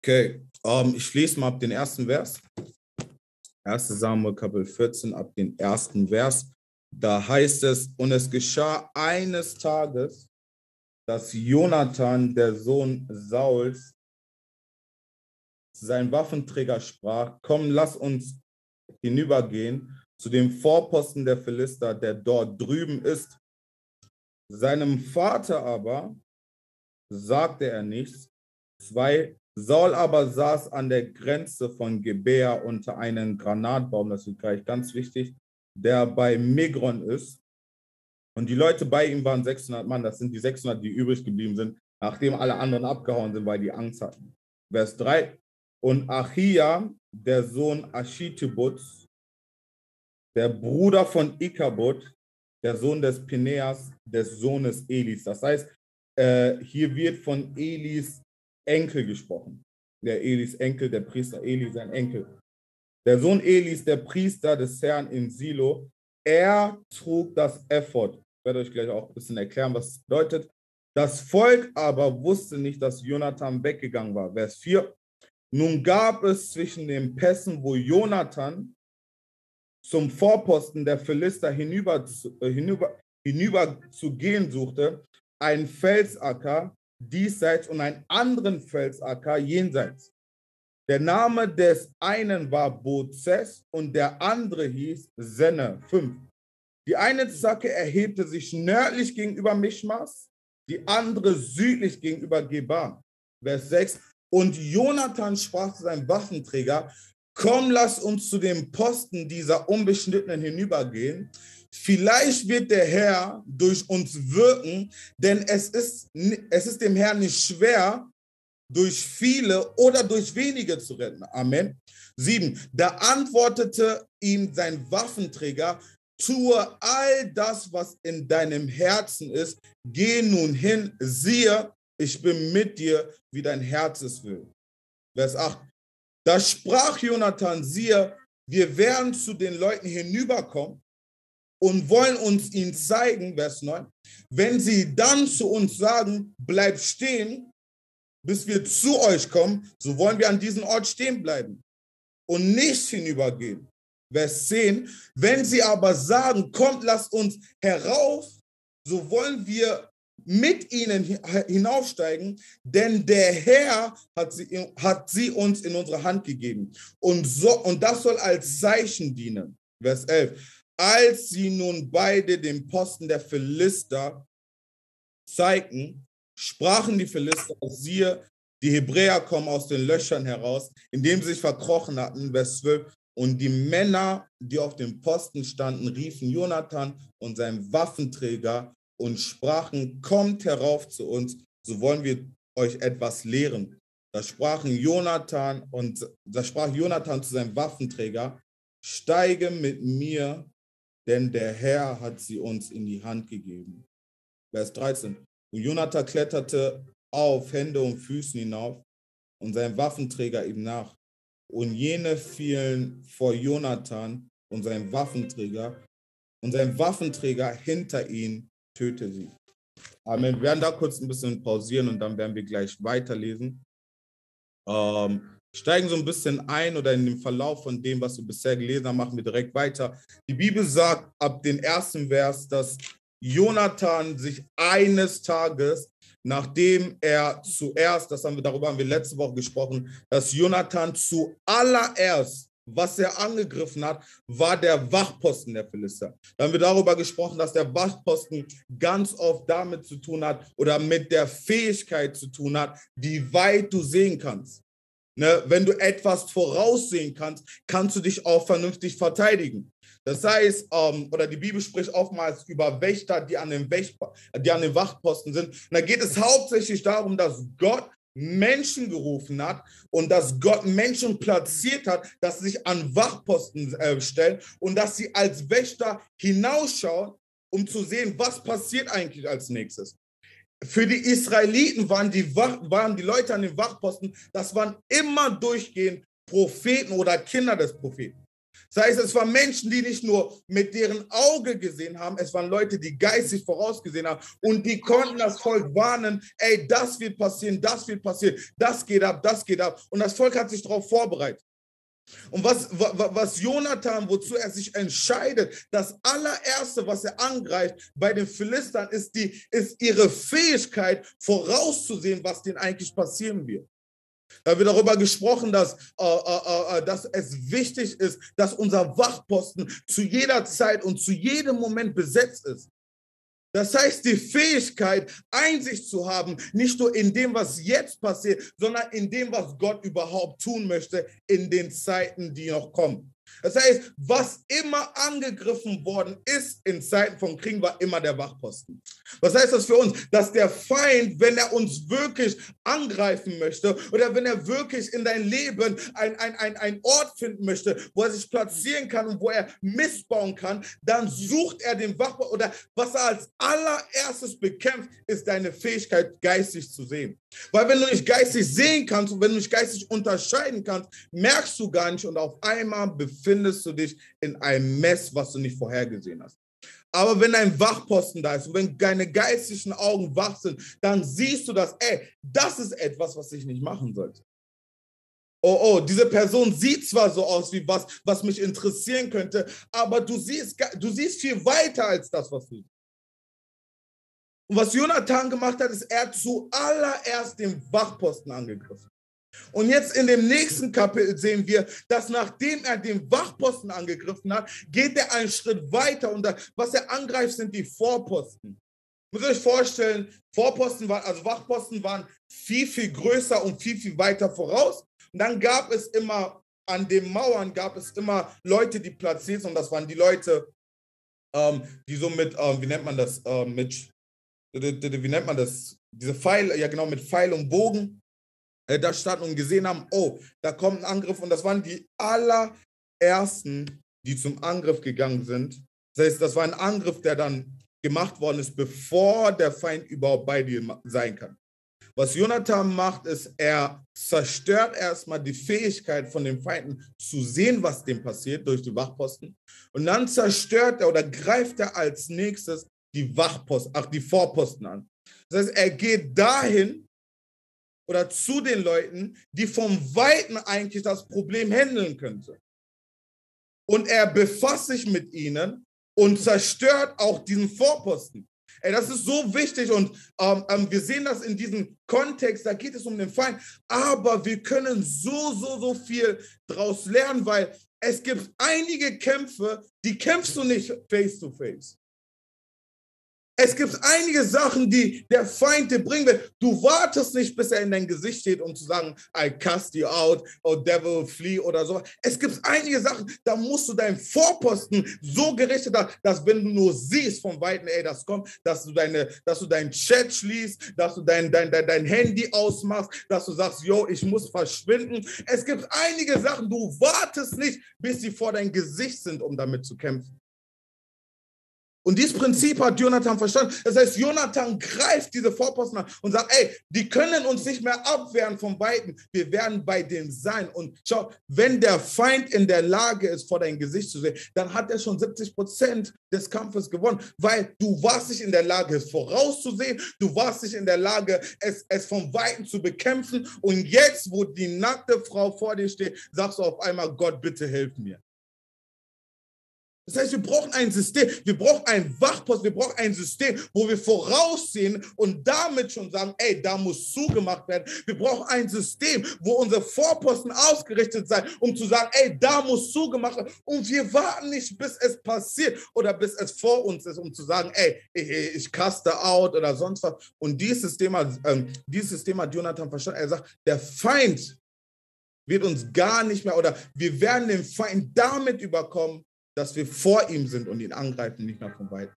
Okay, um, ich lese mal ab den ersten Vers. 1 Samuel Kapitel 14, ab den ersten Vers. Da heißt es, und es geschah eines Tages, dass Jonathan, der Sohn Sauls, sein Waffenträger sprach, komm, lass uns hinübergehen zu dem Vorposten der Philister, der dort drüben ist. Seinem Vater aber sagte er nichts. Zwei, Saul aber saß an der Grenze von Gebea unter einem Granatbaum, das ist gleich ganz wichtig, der bei Migron ist. Und die Leute bei ihm waren 600 Mann, das sind die 600, die übrig geblieben sind, nachdem alle anderen abgehauen sind, weil die Angst hatten. Vers 3. Und Achia, der Sohn Ashitibuts, der Bruder von Ikabut, der Sohn des Pineas, des Sohnes Elis. Das heißt, äh, hier wird von Elis Enkel gesprochen. Der Elis Enkel, der Priester Eli, sein Enkel. Der Sohn Elis, der Priester des Herrn in Silo, er trug das Effort. Ich werde euch gleich auch ein bisschen erklären, was es bedeutet. Das Volk aber wusste nicht, dass Jonathan weggegangen war. Vers 4. Nun gab es zwischen den Pässen, wo Jonathan zum Vorposten der Philister hinüber, äh, hinüber, hinüber zu gehen suchte, einen Felsacker diesseits und einen anderen Felsacker jenseits. Der Name des einen war Bozes und der andere hieß Senne. 5. Die eine Zacke erhebte sich nördlich gegenüber Mischmas, die andere südlich gegenüber Geba. Vers 6. Und Jonathan sprach zu seinem Waffenträger, komm, lass uns zu dem Posten dieser Unbeschnittenen hinübergehen. Vielleicht wird der Herr durch uns wirken, denn es ist, es ist dem Herrn nicht schwer, durch viele oder durch wenige zu retten. Amen. Sieben. Da antwortete ihm sein Waffenträger, tue all das, was in deinem Herzen ist. Geh nun hin, siehe, ich bin mit dir, wie dein Herz es will. Vers 8. Da sprach Jonathan, siehe, wir werden zu den Leuten hinüberkommen und wollen uns ihn zeigen, Vers 9. Wenn sie dann zu uns sagen, bleib stehen, bis wir zu euch kommen, so wollen wir an diesem Ort stehen bleiben und nicht hinübergehen. Vers 10. Wenn sie aber sagen, kommt, lasst uns herauf, so wollen wir mit ihnen hinaufsteigen, denn der Herr hat sie, hat sie uns in unsere Hand gegeben. Und, so, und das soll als Zeichen dienen. Vers 11. Als sie nun beide den Posten der Philister zeigten, sprachen die Philister, siehe, die Hebräer kommen aus den Löchern heraus, indem sie sich verkrochen hatten. Vers 12. Und die Männer, die auf dem Posten standen, riefen Jonathan und seinen Waffenträger und sprachen, kommt herauf zu uns, so wollen wir euch etwas lehren. Da sprachen Jonathan und da sprach Jonathan zu seinem Waffenträger, steige mit mir, denn der Herr hat sie uns in die Hand gegeben. Vers 13. Und Jonathan kletterte auf, Hände und Füßen hinauf und sein Waffenträger ihm nach. Und jene fielen vor Jonathan und sein Waffenträger und sein Waffenträger hinter ihn töte sie. Amen. Wir werden da kurz ein bisschen pausieren und dann werden wir gleich weiterlesen. Ähm, steigen so ein bisschen ein oder in dem Verlauf von dem, was wir bisher gelesen haben, machen wir direkt weiter. Die Bibel sagt ab dem ersten Vers, dass Jonathan sich eines Tages, nachdem er zuerst, das haben wir darüber haben wir letzte Woche gesprochen, dass Jonathan zuallererst was er angegriffen hat, war der Wachposten der Philister. Da haben wir darüber gesprochen, dass der Wachposten ganz oft damit zu tun hat oder mit der Fähigkeit zu tun hat, wie weit du sehen kannst. Ne? Wenn du etwas voraussehen kannst, kannst du dich auch vernünftig verteidigen. Das heißt, ähm, oder die Bibel spricht oftmals über Wächter, die an, den Wäch die an den Wachposten sind. Und da geht es hauptsächlich darum, dass Gott Menschen gerufen hat und dass Gott Menschen platziert hat, dass sie sich an Wachposten äh, stellen und dass sie als Wächter hinausschauen, um zu sehen, was passiert eigentlich als nächstes. Für die Israeliten waren die, waren die Leute an den Wachposten, das waren immer durchgehend Propheten oder Kinder des Propheten. Das heißt, es waren Menschen, die nicht nur mit deren Auge gesehen haben, es waren Leute, die geistig vorausgesehen haben und die konnten das Volk warnen, ey, das wird passieren, das wird passieren, das geht ab, das geht ab. Und das Volk hat sich darauf vorbereitet. Und was, was Jonathan, wozu er sich entscheidet, das allererste, was er angreift bei den Philistern, ist, die, ist ihre Fähigkeit, vorauszusehen, was denen eigentlich passieren wird. Da wird darüber gesprochen, dass, äh, äh, äh, dass es wichtig ist, dass unser Wachposten zu jeder Zeit und zu jedem Moment besetzt ist. Das heißt, die Fähigkeit, Einsicht zu haben, nicht nur in dem, was jetzt passiert, sondern in dem, was Gott überhaupt tun möchte in den Zeiten, die noch kommen. Das heißt, was immer angegriffen worden ist in Zeiten von Kriegen, war immer der Wachposten. Was heißt das für uns? Dass der Feind, wenn er uns wirklich angreifen möchte oder wenn er wirklich in dein Leben ein, ein, ein, Ort finden möchte, wo er sich platzieren kann und wo er missbauen kann, dann sucht er den Wachposten oder was er als allererstes bekämpft, ist deine Fähigkeit, geistig zu sehen. Weil wenn du nicht geistig sehen kannst und wenn du nicht geistig unterscheiden kannst, merkst du gar nicht und auf einmal befindest du dich in einem Mess, was du nicht vorhergesehen hast. Aber wenn ein Wachposten da ist und wenn deine geistigen Augen wach sind, dann siehst du das, ey, das ist etwas, was ich nicht machen sollte. Oh, oh, diese Person sieht zwar so aus wie was, was mich interessieren könnte, aber du siehst, du siehst viel weiter als das, was du siehst. Und was Jonathan gemacht hat, ist, er hat zuallererst den Wachposten angegriffen. Und jetzt in dem nächsten Kapitel sehen wir, dass nachdem er den Wachposten angegriffen hat, geht er einen Schritt weiter und was er angreift, sind die Vorposten. Muss euch vorstellen, Vorposten waren, also Wachposten waren viel, viel größer und viel, viel weiter voraus. Und dann gab es immer, an den Mauern gab es immer Leute, die platziert sind. Und das waren die Leute, ähm, die so mit, ähm, wie nennt man das, ähm, mit wie nennt man das? Diese Pfeil, ja genau, mit Pfeil und Bogen äh, da standen und gesehen haben, oh, da kommt ein Angriff. Und das waren die allerersten, die zum Angriff gegangen sind. Das heißt, das war ein Angriff, der dann gemacht worden ist, bevor der Feind überhaupt bei dir sein kann. Was Jonathan macht, ist, er zerstört erstmal die Fähigkeit von den Feinden zu sehen, was dem passiert durch die Wachposten. Und dann zerstört er oder greift er als nächstes die Wachposten, ach, die Vorposten an. Das heißt, er geht dahin oder zu den Leuten, die vom Weiten eigentlich das Problem handeln könnte. Und er befasst sich mit ihnen und zerstört auch diesen Vorposten. Ey, das ist so wichtig und ähm, ähm, wir sehen das in diesem Kontext, da geht es um den Feind, aber wir können so, so, so viel daraus lernen, weil es gibt einige Kämpfe, die kämpfst du nicht face to face. Es gibt einige Sachen, die der Feind dir bringen will. Du wartest nicht, bis er in dein Gesicht steht, um zu sagen, I cast you out, or devil flee oder so. Es gibt einige Sachen, da musst du deinen Vorposten so gerichtet haben, dass wenn du nur siehst von Weitem, ey, das kommt, dass du deine, dass du deinen Chat schließt, dass du dein, dein, dein, dein Handy ausmachst, dass du sagst, yo, ich muss verschwinden. Es gibt einige Sachen, du wartest nicht, bis sie vor dein Gesicht sind, um damit zu kämpfen. Und dieses Prinzip hat Jonathan verstanden. Das heißt, Jonathan greift diese Vorposten an und sagt, ey, die können uns nicht mehr abwehren von Weitem. Wir werden bei denen sein. Und schau, wenn der Feind in der Lage ist, vor dein Gesicht zu sehen, dann hat er schon 70 Prozent des Kampfes gewonnen, weil du warst nicht in der Lage, es vorauszusehen. Du warst nicht in der Lage, es, es von Weitem zu bekämpfen. Und jetzt, wo die nackte Frau vor dir steht, sagst du auf einmal, Gott, bitte hilf mir. Das heißt, wir brauchen ein System, wir brauchen einen Wachpost, wir brauchen ein System, wo wir voraussehen und damit schon sagen, ey, da muss zugemacht werden. Wir brauchen ein System, wo unsere Vorposten ausgerichtet sein, um zu sagen, ey, da muss zugemacht werden. Und wir warten nicht, bis es passiert oder bis es vor uns ist, um zu sagen, ey, ich, ich caste out oder sonst was. Und dieses Thema, ähm, dieses Thema hat Jonathan verstanden. Er sagt, der Feind wird uns gar nicht mehr oder wir werden den Feind damit überkommen, dass wir vor ihm sind und ihn angreifen, nicht mehr von weit.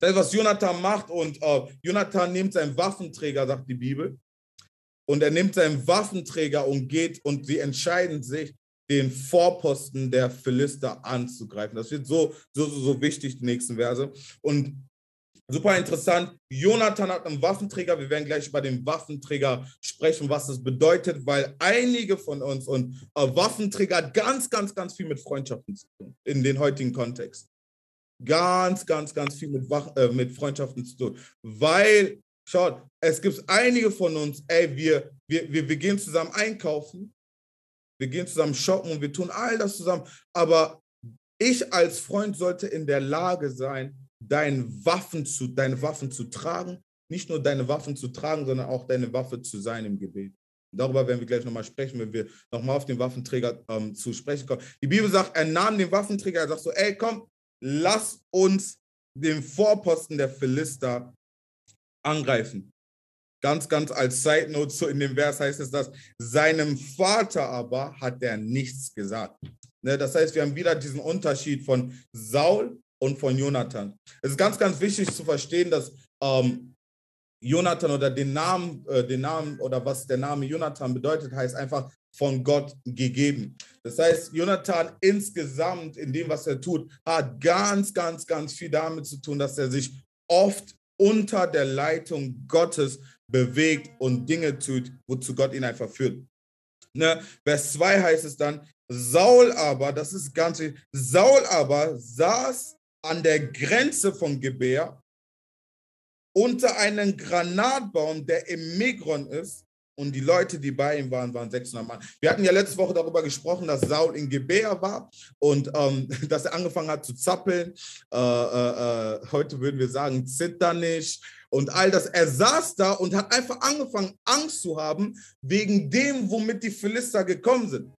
Das ist, was Jonathan macht. Und äh, Jonathan nimmt seinen Waffenträger, sagt die Bibel. Und er nimmt seinen Waffenträger und geht und sie entscheiden sich, den Vorposten der Philister anzugreifen. Das wird so, so, so wichtig, die nächsten Verse. Und Super interessant. Jonathan hat einen Waffenträger. Wir werden gleich über den Waffenträger sprechen, was das bedeutet, weil einige von uns und äh, Waffenträger ganz, ganz, ganz viel mit Freundschaften zu tun in den heutigen Kontext. Ganz, ganz, ganz viel mit, äh, mit Freundschaften zu tun. Weil, schaut, es gibt einige von uns, ey, wir, wir, wir, wir gehen zusammen einkaufen, wir gehen zusammen shoppen und wir tun all das zusammen. Aber ich als Freund sollte in der Lage sein, deine Waffen zu, deine Waffen zu tragen. Nicht nur deine Waffen zu tragen, sondern auch deine Waffe zu sein im Gebet. Darüber werden wir gleich nochmal sprechen, wenn wir nochmal auf den Waffenträger ähm, zu sprechen kommen. Die Bibel sagt, er nahm den Waffenträger, er sagt so, ey, komm, lass uns den Vorposten der Philister angreifen. Ganz, ganz als Side Note, so in dem Vers heißt es, dass seinem Vater aber hat er nichts gesagt. Ne, das heißt, wir haben wieder diesen Unterschied von Saul und von Jonathan. Es ist ganz, ganz wichtig zu verstehen, dass ähm, Jonathan oder den Namen, äh, den Namen oder was der Name Jonathan bedeutet, heißt einfach von Gott gegeben. Das heißt, Jonathan insgesamt in dem, was er tut, hat ganz, ganz, ganz viel damit zu tun, dass er sich oft unter der Leitung Gottes bewegt und Dinge tut, wozu Gott ihn einfach führt. Ne? Vers 2 heißt es dann, Saul aber, das ist ganz, Saul aber saß an der Grenze von Gebär unter einem Granatbaum, der im Migron ist. Und die Leute, die bei ihm waren, waren 600 Mann. Wir hatten ja letzte Woche darüber gesprochen, dass Saul in Gebär war und ähm, dass er angefangen hat zu zappeln. Äh, äh, äh heute würden wir sagen, zitternisch und all das. Er saß da und hat einfach angefangen, Angst zu haben wegen dem, womit die Philister gekommen sind.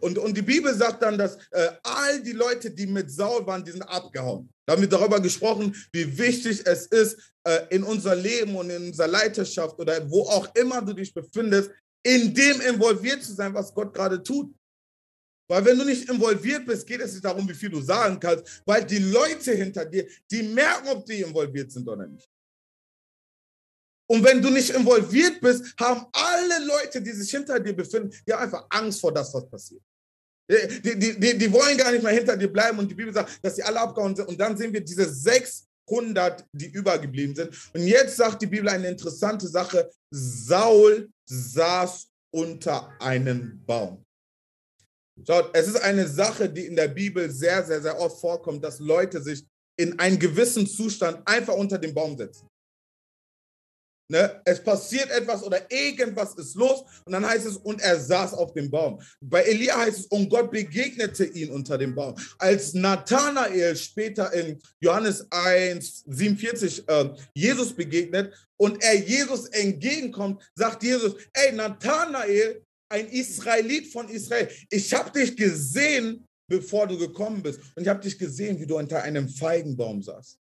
Und, und die Bibel sagt dann, dass äh, all die Leute, die mit Saul waren, die sind abgehauen. Da haben wir darüber gesprochen, wie wichtig es ist, äh, in unser Leben und in unserer Leiterschaft oder wo auch immer du dich befindest, in dem involviert zu sein, was Gott gerade tut. Weil wenn du nicht involviert bist, geht es nicht darum, wie viel du sagen kannst, weil die Leute hinter dir, die merken, ob die involviert sind oder nicht. Und wenn du nicht involviert bist, haben alle Leute, die sich hinter dir befinden, ja einfach Angst vor das, was passiert. Die, die, die, die wollen gar nicht mehr hinter dir bleiben und die Bibel sagt, dass sie alle abgehauen sind. Und dann sehen wir diese 600, die übergeblieben sind. Und jetzt sagt die Bibel eine interessante Sache. Saul saß unter einem Baum. Schaut, es ist eine Sache, die in der Bibel sehr, sehr, sehr oft vorkommt, dass Leute sich in einen gewissen Zustand einfach unter den Baum setzen. Ne? Es passiert etwas oder irgendwas ist los und dann heißt es, und er saß auf dem Baum. Bei Elia heißt es, und Gott begegnete ihn unter dem Baum. Als Nathanael später in Johannes 1, 47 äh, Jesus begegnet und er Jesus entgegenkommt, sagt Jesus, ey Nathanael, ein Israelit von Israel, ich habe dich gesehen, bevor du gekommen bist und ich habe dich gesehen, wie du unter einem Feigenbaum saßt.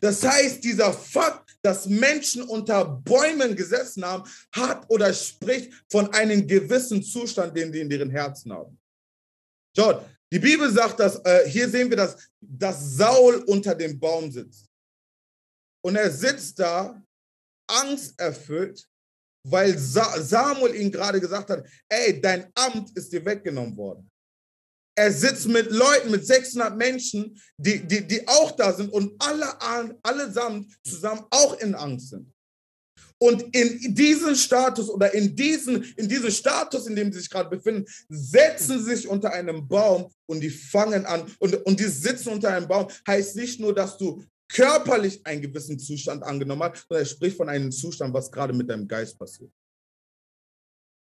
Das heißt, dieser Fakt, dass Menschen unter Bäumen gesessen haben, hat oder spricht von einem gewissen Zustand, den sie in ihren Herzen haben. Schaut, die Bibel sagt, dass äh, hier sehen wir, dass, dass Saul unter dem Baum sitzt. Und er sitzt da, angsterfüllt, weil Sa Samuel ihm gerade gesagt hat, ey, dein Amt ist dir weggenommen worden. Er sitzt mit Leuten, mit 600 Menschen, die, die, die auch da sind und alle, allesamt zusammen auch in Angst sind. Und in diesen Status oder in diesen, in diesen Status, in dem sie sich gerade befinden, setzen sie sich unter einem Baum und die fangen an. Und, und die sitzen unter einem Baum heißt nicht nur, dass du körperlich einen gewissen Zustand angenommen hast, sondern es spricht von einem Zustand, was gerade mit deinem Geist passiert.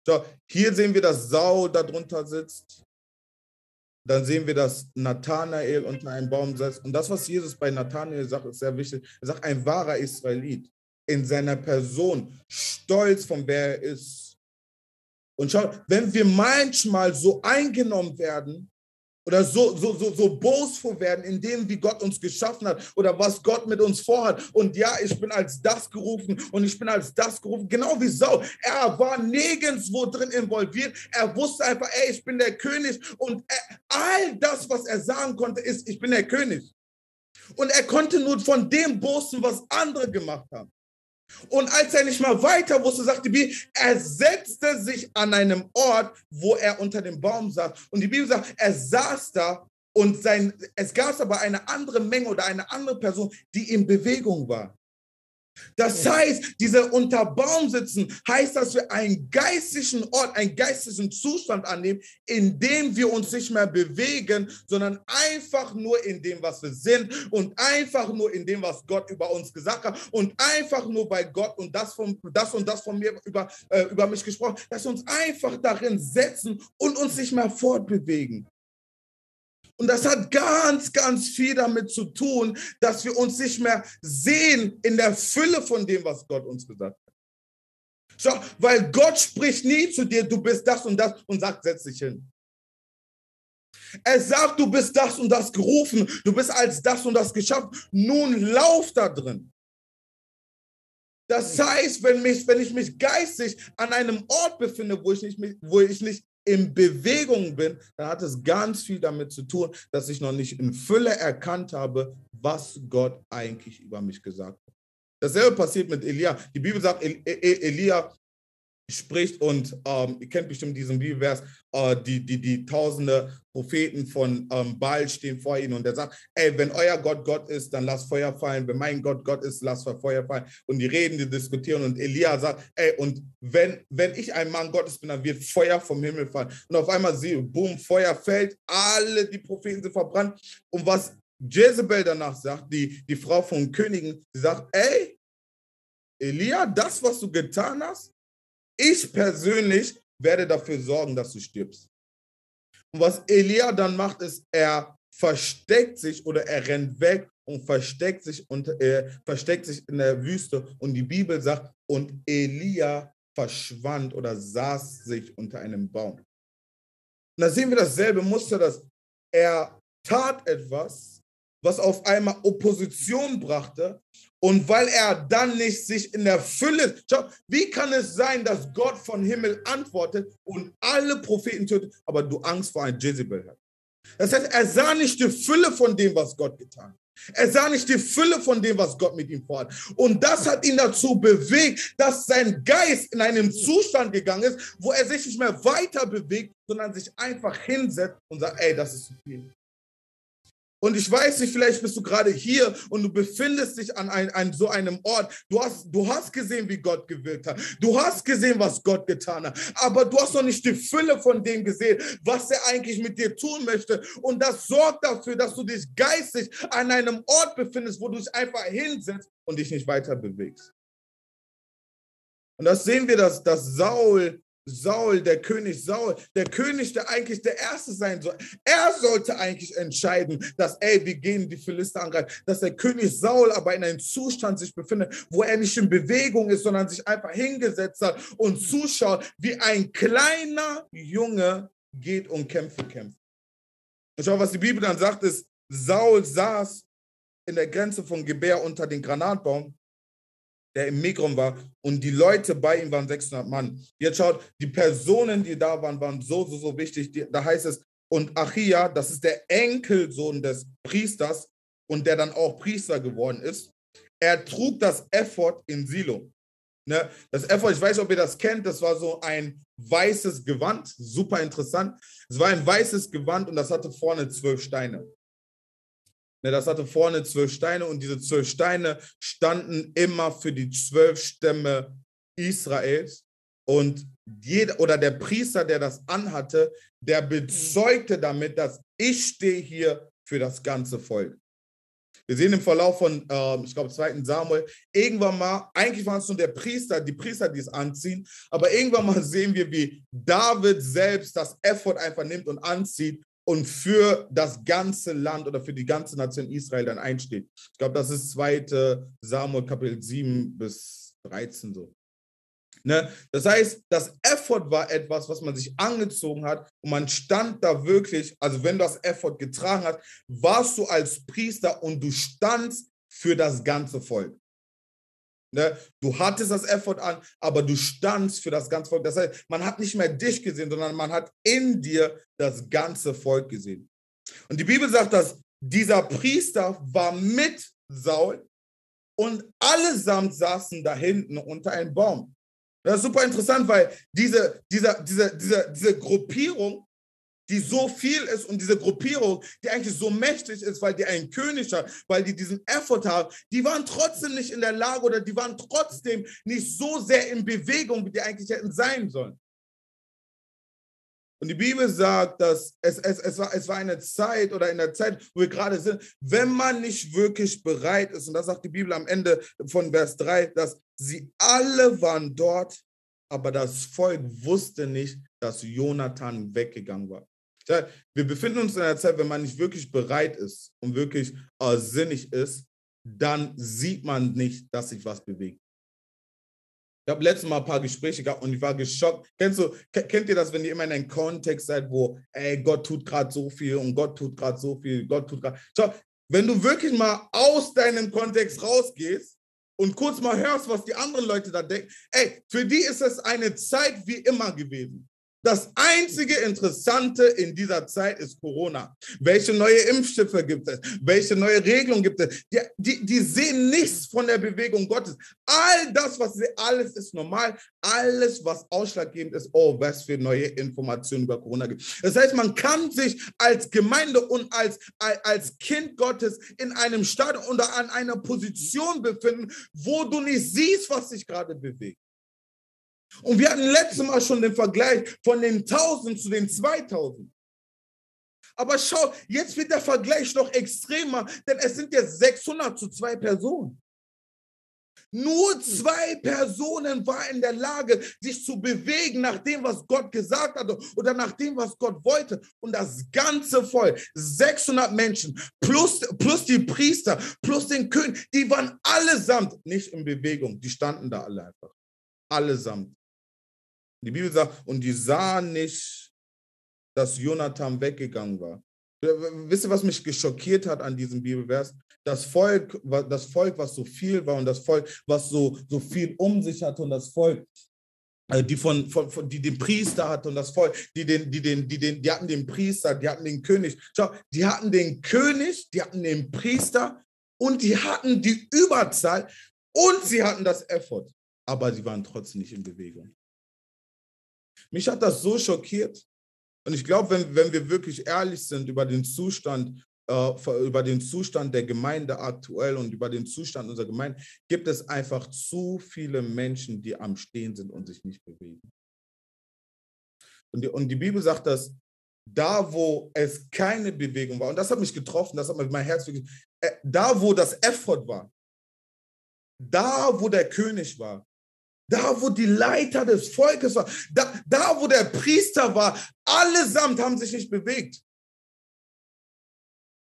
So, hier sehen wir, dass Sau darunter sitzt dann sehen wir, dass Nathanael unter einem Baum sitzt. Und das, was Jesus bei Nathanael sagt, ist sehr wichtig. Er sagt, ein wahrer Israelit in seiner Person, stolz von wer er ist. Und schau, wenn wir manchmal so eingenommen werden oder so, so, so, so boastful werden in dem, wie Gott uns geschaffen hat oder was Gott mit uns vorhat. Und ja, ich bin als das gerufen und ich bin als das gerufen, genau wie Sau. Er war nirgendwo drin involviert. Er wusste einfach, ey, ich bin der König. Und er, all das, was er sagen konnte, ist, ich bin der König. Und er konnte nur von dem boasten, was andere gemacht haben. Und als er nicht mal weiter wusste, sagte die Bibel, er setzte sich an einem Ort, wo er unter dem Baum saß. Und die Bibel sagt, er saß da und sein, es gab aber eine andere Menge oder eine andere Person, die in Bewegung war. Das heißt, diese unter Baum sitzen, heißt, dass wir einen geistlichen Ort, einen geistlichen Zustand annehmen, in dem wir uns nicht mehr bewegen, sondern einfach nur in dem, was wir sind und einfach nur in dem, was Gott über uns gesagt hat und einfach nur bei Gott und das, von, das und das von mir über, äh, über mich gesprochen, dass wir uns einfach darin setzen und uns nicht mehr fortbewegen. Und das hat ganz, ganz viel damit zu tun, dass wir uns nicht mehr sehen in der Fülle von dem, was Gott uns gesagt hat. Schau, weil Gott spricht nie zu dir, du bist das und das und sagt, setz dich hin. Er sagt, du bist das und das gerufen, du bist als das und das geschaffen. Nun lauf da drin. Das heißt, wenn, mich, wenn ich mich geistig an einem Ort befinde, wo ich nicht, wo ich nicht in Bewegung bin, dann hat es ganz viel damit zu tun, dass ich noch nicht in Fülle erkannt habe, was Gott eigentlich über mich gesagt hat. Dasselbe passiert mit Elia. Die Bibel sagt, Elia spricht und ähm, ihr kennt bestimmt diesen Bibelvers, äh, die, die, die tausende Propheten von ähm, Baal stehen vor ihnen und er sagt, ey, wenn euer Gott Gott ist, dann lasst Feuer fallen, wenn mein Gott Gott ist, lasst Feuer fallen. Und die reden, die diskutieren und Elia sagt, ey, und wenn, wenn ich ein Mann Gottes bin, dann wird Feuer vom Himmel fallen. Und auf einmal sie, boom, Feuer fällt, alle die Propheten sind verbrannt. Und was Jezebel danach sagt, die, die Frau von Königen, sie sagt, ey, Elia, das, was du getan hast, ich persönlich werde dafür sorgen, dass du stirbst. Und was Elia dann macht, ist, er versteckt sich oder er rennt weg und versteckt sich und äh, versteckt sich in der Wüste. Und die Bibel sagt, und Elia verschwand oder saß sich unter einem Baum. Und da sehen wir dasselbe Muster, dass er tat etwas, was auf einmal Opposition brachte und weil er dann nicht sich in der Fülle, schau, wie kann es sein, dass Gott von Himmel antwortet und alle Propheten tötet, aber du Angst vor einem Jezebel hast? Das heißt, er sah nicht die Fülle von dem, was Gott getan hat. Er sah nicht die Fülle von dem, was Gott mit ihm vorhat. Und das hat ihn dazu bewegt, dass sein Geist in einen Zustand gegangen ist, wo er sich nicht mehr weiter bewegt, sondern sich einfach hinsetzt und sagt, ey, das ist zu viel. Und ich weiß nicht, vielleicht bist du gerade hier und du befindest dich an, ein, an so einem Ort. Du hast, du hast gesehen, wie Gott gewirkt hat. Du hast gesehen, was Gott getan hat. Aber du hast noch nicht die Fülle von dem gesehen, was er eigentlich mit dir tun möchte. Und das sorgt dafür, dass du dich geistig an einem Ort befindest, wo du dich einfach hinsetzt und dich nicht weiter bewegst. Und das sehen wir, dass, dass Saul Saul, der König Saul, der König, der eigentlich der Erste sein soll. Er sollte eigentlich entscheiden, dass, ey, wir gehen die Philister angreifen. Dass der König Saul aber in einem Zustand sich befindet, wo er nicht in Bewegung ist, sondern sich einfach hingesetzt hat und zuschaut, wie ein kleiner Junge geht und Kämpfe kämpft. Und schau, was die Bibel dann sagt, ist, Saul saß in der Grenze von Gebär unter den Granatbaum der im Migron war und die Leute bei ihm waren 600 Mann. Jetzt schaut, die Personen, die da waren, waren so, so, so wichtig. Die, da heißt es, und Achia, das ist der Enkelsohn des Priesters und der dann auch Priester geworden ist, er trug das Effort in Silo. Ne? Das Effort, ich weiß nicht, ob ihr das kennt, das war so ein weißes Gewand, super interessant. Es war ein weißes Gewand und das hatte vorne zwölf Steine. Ne, das hatte vorne zwölf Steine und diese zwölf Steine standen immer für die zwölf Stämme Israels. Und jeder oder der Priester, der das anhatte, der bezeugte damit, dass ich stehe hier für das ganze Volk. Wir sehen im Verlauf von, äh, ich glaube, 2. Samuel, irgendwann mal, eigentlich waren es nur der Priester, die Priester, die es anziehen, aber irgendwann mal sehen wir, wie David selbst das Effort einfach nimmt und anzieht und für das ganze Land oder für die ganze Nation Israel dann einsteht. Ich glaube, das ist 2. Samuel Kapitel 7 bis 13 so. Ne? Das heißt, das Effort war etwas, was man sich angezogen hat und man stand da wirklich, also wenn du das Effort getragen hast, warst du als Priester und du standst für das ganze Volk. Ne? Du hattest das Effort an, aber du standst für das ganze Volk. Das heißt, man hat nicht mehr dich gesehen, sondern man hat in dir das ganze Volk gesehen. Und die Bibel sagt, dass dieser Priester war mit Saul und allesamt saßen da hinten unter einem Baum. Das ist super interessant, weil diese, diese, diese, diese, diese Gruppierung die so viel ist und diese Gruppierung, die eigentlich so mächtig ist, weil die einen König hat, weil die diesen Effort haben, die waren trotzdem nicht in der Lage oder die waren trotzdem nicht so sehr in Bewegung, wie die eigentlich hätten sein sollen. Und die Bibel sagt, dass es, es, es, war, es war eine Zeit oder in der Zeit, wo wir gerade sind, wenn man nicht wirklich bereit ist, und das sagt die Bibel am Ende von Vers 3, dass sie alle waren dort, aber das Volk wusste nicht, dass Jonathan weggegangen war. Wir befinden uns in einer Zeit, wenn man nicht wirklich bereit ist und wirklich äh, sinnig ist, dann sieht man nicht, dass sich was bewegt. Ich habe letztes Mal ein paar Gespräche gehabt und ich war geschockt. Kennst du, kennt ihr das, wenn ihr immer in einem Kontext seid, wo, ey, Gott tut gerade so viel und Gott tut gerade so viel, Gott tut gerade. Schau, wenn du wirklich mal aus deinem Kontext rausgehst und kurz mal hörst, was die anderen Leute da denken, ey, für die ist es eine Zeit wie immer gewesen. Das einzige Interessante in dieser Zeit ist Corona. Welche neue Impfstoffe gibt es? Welche neue Regelungen gibt es? Die, die, die, sehen nichts von der Bewegung Gottes. All das, was sie, alles ist normal. Alles, was ausschlaggebend ist, oh, was für neue Informationen über Corona gibt. Das heißt, man kann sich als Gemeinde und als, als Kind Gottes in einem Stadium oder an einer Position befinden, wo du nicht siehst, was sich gerade bewegt. Und wir hatten letztes Mal schon den Vergleich von den 1000 zu den 2000. Aber schau, jetzt wird der Vergleich noch extremer, denn es sind jetzt 600 zu zwei Personen. Nur zwei Personen waren in der Lage, sich zu bewegen nach dem, was Gott gesagt hatte oder nach dem, was Gott wollte. Und das ganze Volk, 600 Menschen, plus, plus die Priester, plus den König, die waren allesamt nicht in Bewegung. Die standen da alle einfach. Allesamt. Die Bibel sagt, und die sahen nicht, dass Jonathan weggegangen war. Wisst ihr, was mich geschockiert hat an diesem Bibelvers? Das Volk, das Volk, was so viel war und das Volk, was so, so viel um sich hatte und das Volk, äh, die von, von, von, die den Priester hatte und das Volk, die den, die den, die den, die hatten den Priester, die hatten den König. Schau, die hatten den König, die hatten den Priester und die hatten die Überzahl und sie hatten das Effort, aber sie waren trotzdem nicht in Bewegung. Mich hat das so schockiert. Und ich glaube, wenn, wenn wir wirklich ehrlich sind über den Zustand, äh, über den Zustand der Gemeinde aktuell und über den Zustand unserer Gemeinde, gibt es einfach zu viele Menschen, die am Stehen sind und sich nicht bewegen. Und die, und die Bibel sagt, dass da, wo es keine Bewegung war, und das hat mich getroffen, das hat mein Herz wirklich, äh, da, wo das Effort war, da, wo der König war, da, wo die Leiter des Volkes waren, da, da, wo der Priester war, allesamt haben sich nicht bewegt.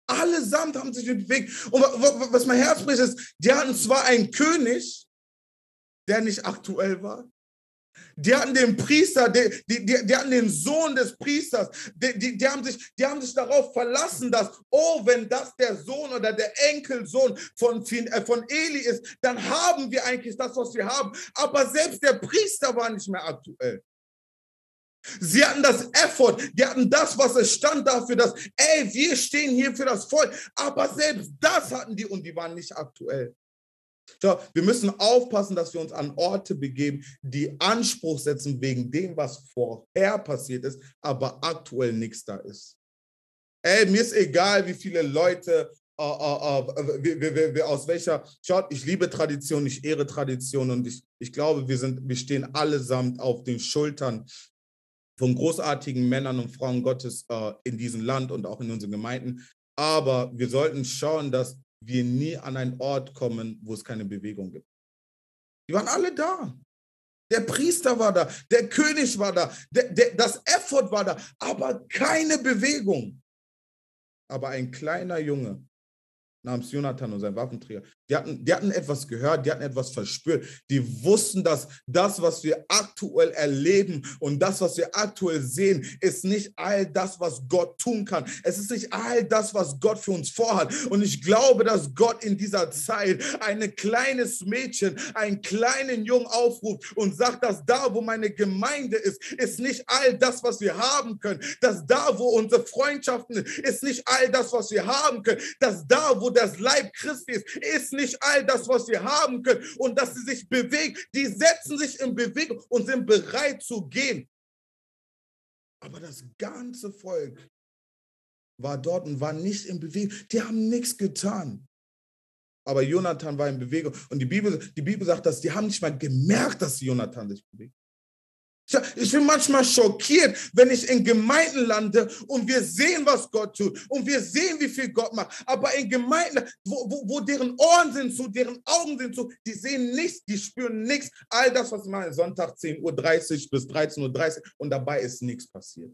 Allesamt haben sich nicht bewegt. Und was mein Herz bricht, ist, die hatten zwar einen König, der nicht aktuell war, die hatten den Priester, die, die, die, die hatten den Sohn des Priesters. Die, die, die, haben sich, die haben sich darauf verlassen, dass, oh, wenn das der Sohn oder der Enkelsohn von, äh, von Eli ist, dann haben wir eigentlich das, was wir haben. Aber selbst der Priester war nicht mehr aktuell. Sie hatten das Effort, die hatten das, was es stand dafür, dass, ey, wir stehen hier für das Volk. Aber selbst das hatten die und die waren nicht aktuell. Schau, wir müssen aufpassen, dass wir uns an Orte begeben, die Anspruch setzen wegen dem, was vorher passiert ist, aber aktuell nichts da ist. Ey, mir ist egal, wie viele Leute Uh, uh, uh, aus welcher, schaut, ich liebe Tradition, ich ehre Tradition und ich, ich glaube, wir, sind, wir stehen allesamt auf den Schultern von großartigen Männern und Frauen Gottes äh, in diesem Land und auch in unseren Gemeinden. Aber wir sollten schauen, dass wir nie an einen Ort kommen, wo es keine Bewegung gibt. Die waren alle da. Der Priester war da, der König war da, der, der, das Effort war da, aber keine Bewegung. Aber ein kleiner Junge namens Jonathan und sein Waffenträger. Die hatten, die hatten etwas gehört, die hatten etwas verspürt. Die wussten, dass das, was wir aktuell erleben und das, was wir aktuell sehen, ist nicht all das, was Gott tun kann. Es ist nicht all das, was Gott für uns vorhat. Und ich glaube, dass Gott in dieser Zeit ein kleines Mädchen, einen kleinen Jungen aufruft und sagt, dass da, wo meine Gemeinde ist, ist nicht all das, was wir haben können. Dass da, wo unsere Freundschaften sind, ist nicht all das, was wir haben können. Dass da, wo das Leib Christi ist, ist nicht all das, was wir haben können. Und dass sie sich bewegen, die setzen sich in Bewegung und sind bereit zu gehen. Aber das ganze Volk war dort und war nicht in Bewegung. Die haben nichts getan. Aber Jonathan war in Bewegung. Und die Bibel, die Bibel sagt, dass die haben nicht mal gemerkt, dass Jonathan sich bewegt. Ich bin manchmal schockiert, wenn ich in Gemeinden lande und wir sehen, was Gott tut und wir sehen, wie viel Gott macht. Aber in Gemeinden, wo, wo, wo deren Ohren sind zu, deren Augen sind zu, die sehen nichts, die spüren nichts. All das, was mache, Sonntag 10.30 Uhr bis 13.30 Uhr und dabei ist nichts passiert.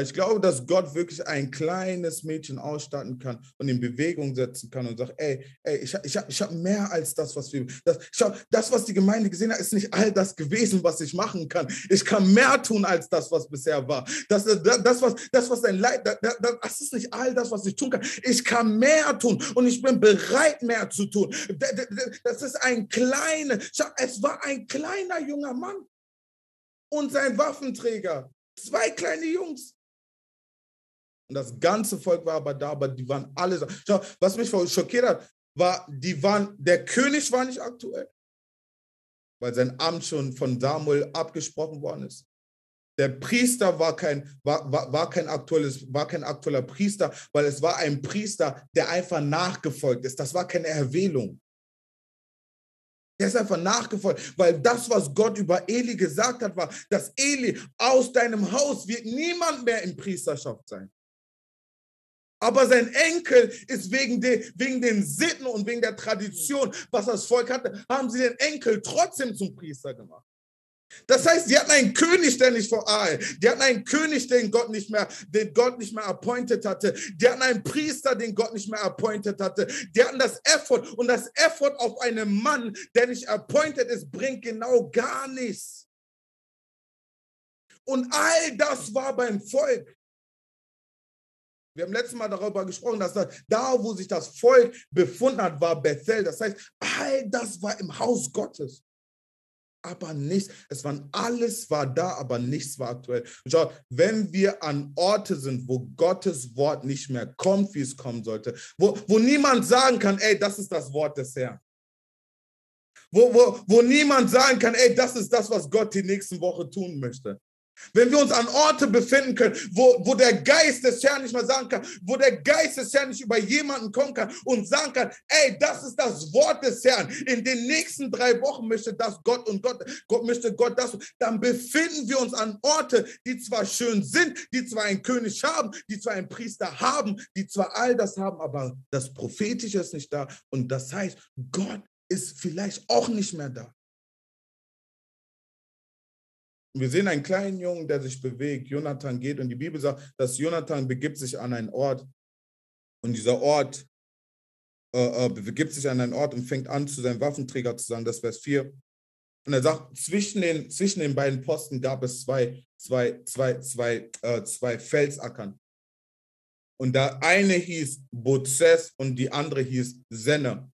Ich glaube, dass Gott wirklich ein kleines Mädchen ausstatten kann und in Bewegung setzen kann und sagt, ey, ey ich, ich habe ich hab mehr als das, was wir, das, schau, das, was die Gemeinde gesehen hat, ist nicht all das gewesen, was ich machen kann. Ich kann mehr tun als das, was bisher war. Das, das, das was, das, was dein Leid, das, das ist nicht all das, was ich tun kann. Ich kann mehr tun und ich bin bereit, mehr zu tun. Das ist ein kleiner, es war ein kleiner junger Mann und sein Waffenträger. Zwei kleine Jungs. Und das ganze Volk war aber da, aber die waren alle. Schau, was mich schockiert hat, war, die waren, der König war nicht aktuell, weil sein Amt schon von Samuel abgesprochen worden ist. Der Priester war kein, war, war, war, kein aktuelles, war kein aktueller Priester, weil es war ein Priester, der einfach nachgefolgt ist. Das war keine Erwählung. Der ist einfach nachgefolgt, weil das, was Gott über Eli gesagt hat, war, dass Eli aus deinem Haus wird niemand mehr in Priesterschaft sein. Aber sein Enkel ist wegen, de, wegen den Sitten und wegen der Tradition, was das Volk hatte, haben sie den Enkel trotzdem zum Priester gemacht. Das heißt, die hatten einen König, der nicht vor Aal. Die hatten einen König, den Gott nicht mehr, den Gott nicht mehr appointed hatte. Die hatten einen Priester, den Gott nicht mehr appointed hatte. Die hatten das Effort und das Effort auf einen Mann, der nicht appointed ist, bringt genau gar nichts. Und all das war beim Volk. Wir haben letztes Mal darüber gesprochen, dass da, wo sich das Volk befunden hat, war Bethel. Das heißt, all das war im Haus Gottes. Aber nichts, es war alles war da, aber nichts war aktuell. Schau, wenn wir an Orte sind, wo Gottes Wort nicht mehr kommt, wie es kommen sollte, wo, wo niemand sagen kann, ey, das ist das Wort des Herrn. Wo, wo, wo niemand sagen kann, ey, das ist das, was Gott die nächsten Woche tun möchte. Wenn wir uns an Orte befinden können, wo, wo der Geist des Herrn nicht mehr sagen kann, wo der Geist des Herrn nicht über jemanden kommen kann und sagen kann, ey, das ist das Wort des Herrn. In den nächsten drei Wochen möchte das Gott und Gott, Gott möchte Gott das. Dann befinden wir uns an Orte, die zwar schön sind, die zwar einen König haben, die zwar einen Priester haben, die zwar all das haben, aber das Prophetische ist nicht da. Und das heißt, Gott ist vielleicht auch nicht mehr da. Wir sehen einen kleinen Jungen, der sich bewegt. Jonathan geht und die Bibel sagt, dass Jonathan begibt sich an einen Ort und dieser Ort äh, äh, begibt sich an einen Ort und fängt an, zu seinem Waffenträger zu sagen, das Vers 4. Und er sagt, zwischen den, zwischen den beiden Posten gab es zwei, zwei, zwei, zwei, äh, zwei Felsackern. Und der eine hieß Bozes und die andere hieß Senne.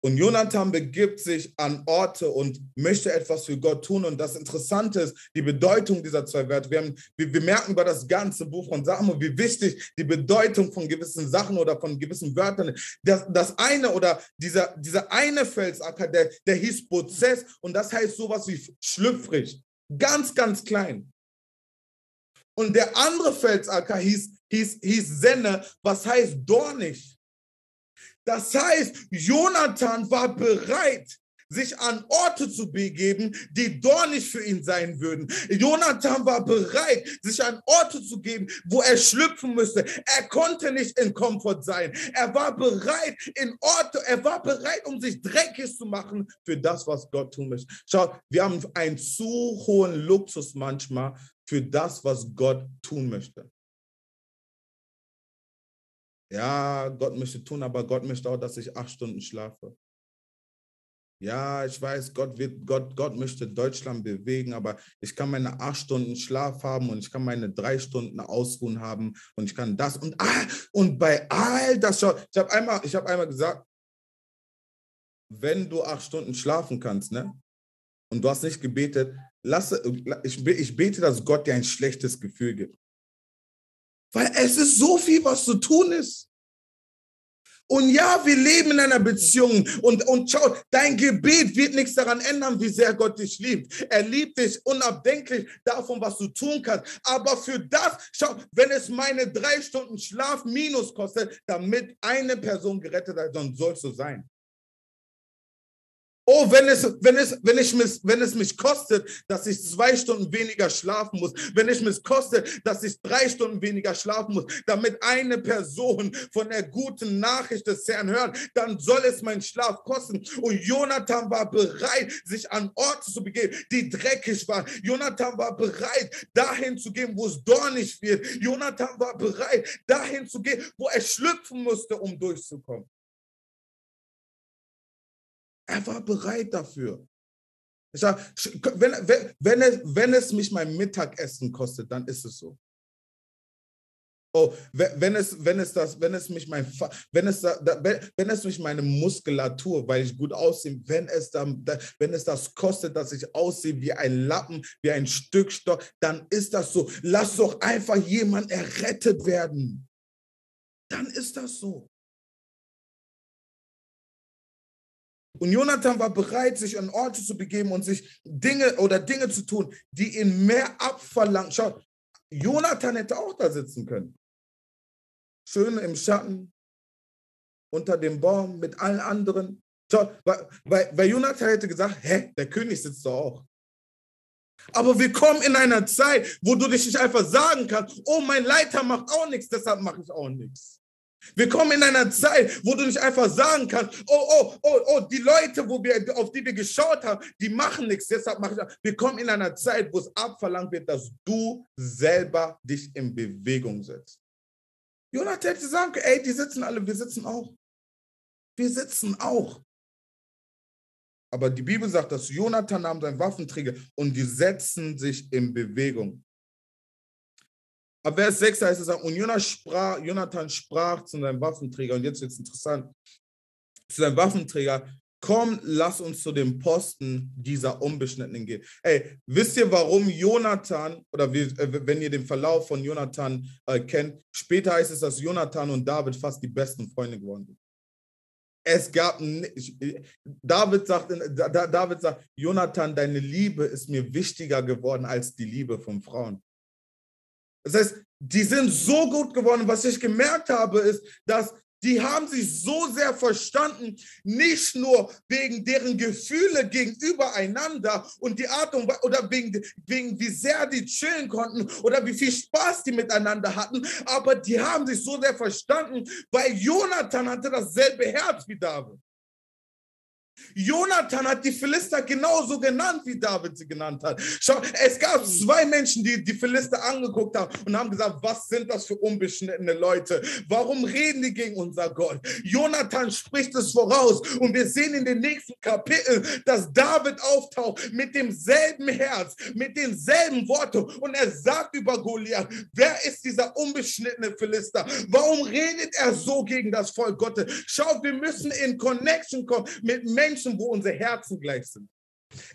Und Jonathan begibt sich an Orte und möchte etwas für Gott tun. Und das Interessante ist die Bedeutung dieser zwei Wörter. Wir, haben, wir, wir merken über das ganze Buch von Samuel, wie wichtig die Bedeutung von gewissen Sachen oder von gewissen Wörtern ist. Das, das eine oder dieser, dieser eine Felsacker, der, der hieß Prozess und das heißt sowas wie schlüpfrig. Ganz, ganz klein. Und der andere Felsacker hieß, hieß, hieß Senne, was heißt dornig. Das heißt, Jonathan war bereit, sich an Orte zu begeben, die dornig für ihn sein würden. Jonathan war bereit, sich an Orte zu geben, wo er schlüpfen müsste. Er konnte nicht in Komfort sein. Er war bereit in Orte, er war bereit, um sich dreckig zu machen für das, was Gott tun möchte. Schau, wir haben einen zu hohen Luxus manchmal für das, was Gott tun möchte. Ja, Gott möchte tun, aber Gott möchte auch, dass ich acht Stunden schlafe. Ja, ich weiß, Gott, wird, Gott, Gott möchte Deutschland bewegen, aber ich kann meine acht Stunden Schlaf haben und ich kann meine drei Stunden Ausruhen haben und ich kann das und ah, und bei all das, ich habe einmal, ich einmal gesagt, wenn du acht Stunden schlafen kannst, ne, und du hast nicht gebetet, lasse, ich, ich bete, dass Gott dir ein schlechtes Gefühl gibt. Weil es ist so viel, was zu tun ist. Und ja, wir leben in einer Beziehung. Und, und schau, dein Gebet wird nichts daran ändern, wie sehr Gott dich liebt. Er liebt dich unabdenklich davon, was du tun kannst. Aber für das, schau, wenn es meine drei Stunden Schlaf minus kostet, damit eine Person gerettet wird, dann soll es so sein. Oh, wenn es, wenn es, wenn ich mich, wenn es mich kostet, dass ich zwei Stunden weniger schlafen muss, wenn es mich kostet, dass ich drei Stunden weniger schlafen muss, damit eine Person von der guten Nachricht des Herrn hört, dann soll es meinen Schlaf kosten. Und Jonathan war bereit, sich an Orte zu begeben, die dreckig waren. Jonathan war bereit, dahin zu gehen, wo es dornig wird. Jonathan war bereit, dahin zu gehen, wo er schlüpfen musste, um durchzukommen. Er war bereit dafür. Ich sag, wenn, wenn, wenn, es, wenn es mich mein Mittagessen kostet, dann ist es so. Oh, wenn es, wenn es das, wenn es mich mein, wenn es, wenn es mich meine Muskulatur, weil ich gut aussehe, wenn es dann, wenn es das kostet, dass ich aussehe wie ein Lappen, wie ein Stück Stoff, dann ist das so. Lass doch einfach jemand errettet werden. Dann ist das so. Und Jonathan war bereit, sich an Orte zu begeben und sich Dinge oder Dinge zu tun, die ihn mehr abverlangen. Schaut, Jonathan hätte auch da sitzen können. Schön im Schatten, unter dem Baum mit allen anderen. Schau, weil, weil, Jonathan hätte gesagt, hä, der König sitzt doch auch. Aber wir kommen in einer Zeit, wo du dich nicht einfach sagen kannst, oh, mein Leiter macht auch nichts, deshalb mache ich auch nichts. Wir kommen in einer Zeit, wo du nicht einfach sagen kannst, oh, oh, oh, oh, die Leute, wo wir, auf die wir geschaut haben, die machen nichts, deshalb mache ich. Wir kommen in einer Zeit, wo es abverlangt wird, dass du selber dich in Bewegung setzt. Jonathan hätte sagen können, ey, die sitzen alle, wir sitzen auch. Wir sitzen auch. Aber die Bibel sagt, dass Jonathan nahm seinen Waffenträger und die setzen sich in Bewegung. Ab Vers 6 heißt es, und Jonathan sprach, Jonathan sprach zu seinem Waffenträger, und jetzt wird es interessant, zu seinem Waffenträger, komm, lass uns zu dem Posten dieser Unbeschnittenen gehen. Ey, wisst ihr, warum Jonathan, oder wie, äh, wenn ihr den Verlauf von Jonathan äh, kennt, später heißt es, dass Jonathan und David fast die besten Freunde geworden sind. Es gab, David sagt, David sagt, Jonathan, deine Liebe ist mir wichtiger geworden als die Liebe von Frauen. Das heißt, die sind so gut geworden. Was ich gemerkt habe, ist, dass die haben sich so sehr verstanden, nicht nur wegen deren Gefühle gegenüber einander und die Art und Weise, oder wegen, wegen wie sehr die chillen konnten oder wie viel Spaß die miteinander hatten, aber die haben sich so sehr verstanden, weil Jonathan hatte dasselbe Herz wie David. Jonathan hat die Philister genauso genannt, wie David sie genannt hat. Schau, es gab zwei Menschen, die die Philister angeguckt haben und haben gesagt, was sind das für unbeschnittene Leute? Warum reden die gegen unser Gott? Jonathan spricht es voraus und wir sehen in den nächsten Kapiteln, dass David auftaucht mit demselben Herz, mit denselben Worten und er sagt über Goliath, wer ist dieser unbeschnittene Philister? Warum redet er so gegen das Volk Gottes? Schau, wir müssen in Connection kommen mit Menschen, Menschen, wo unsere Herzen gleich sind.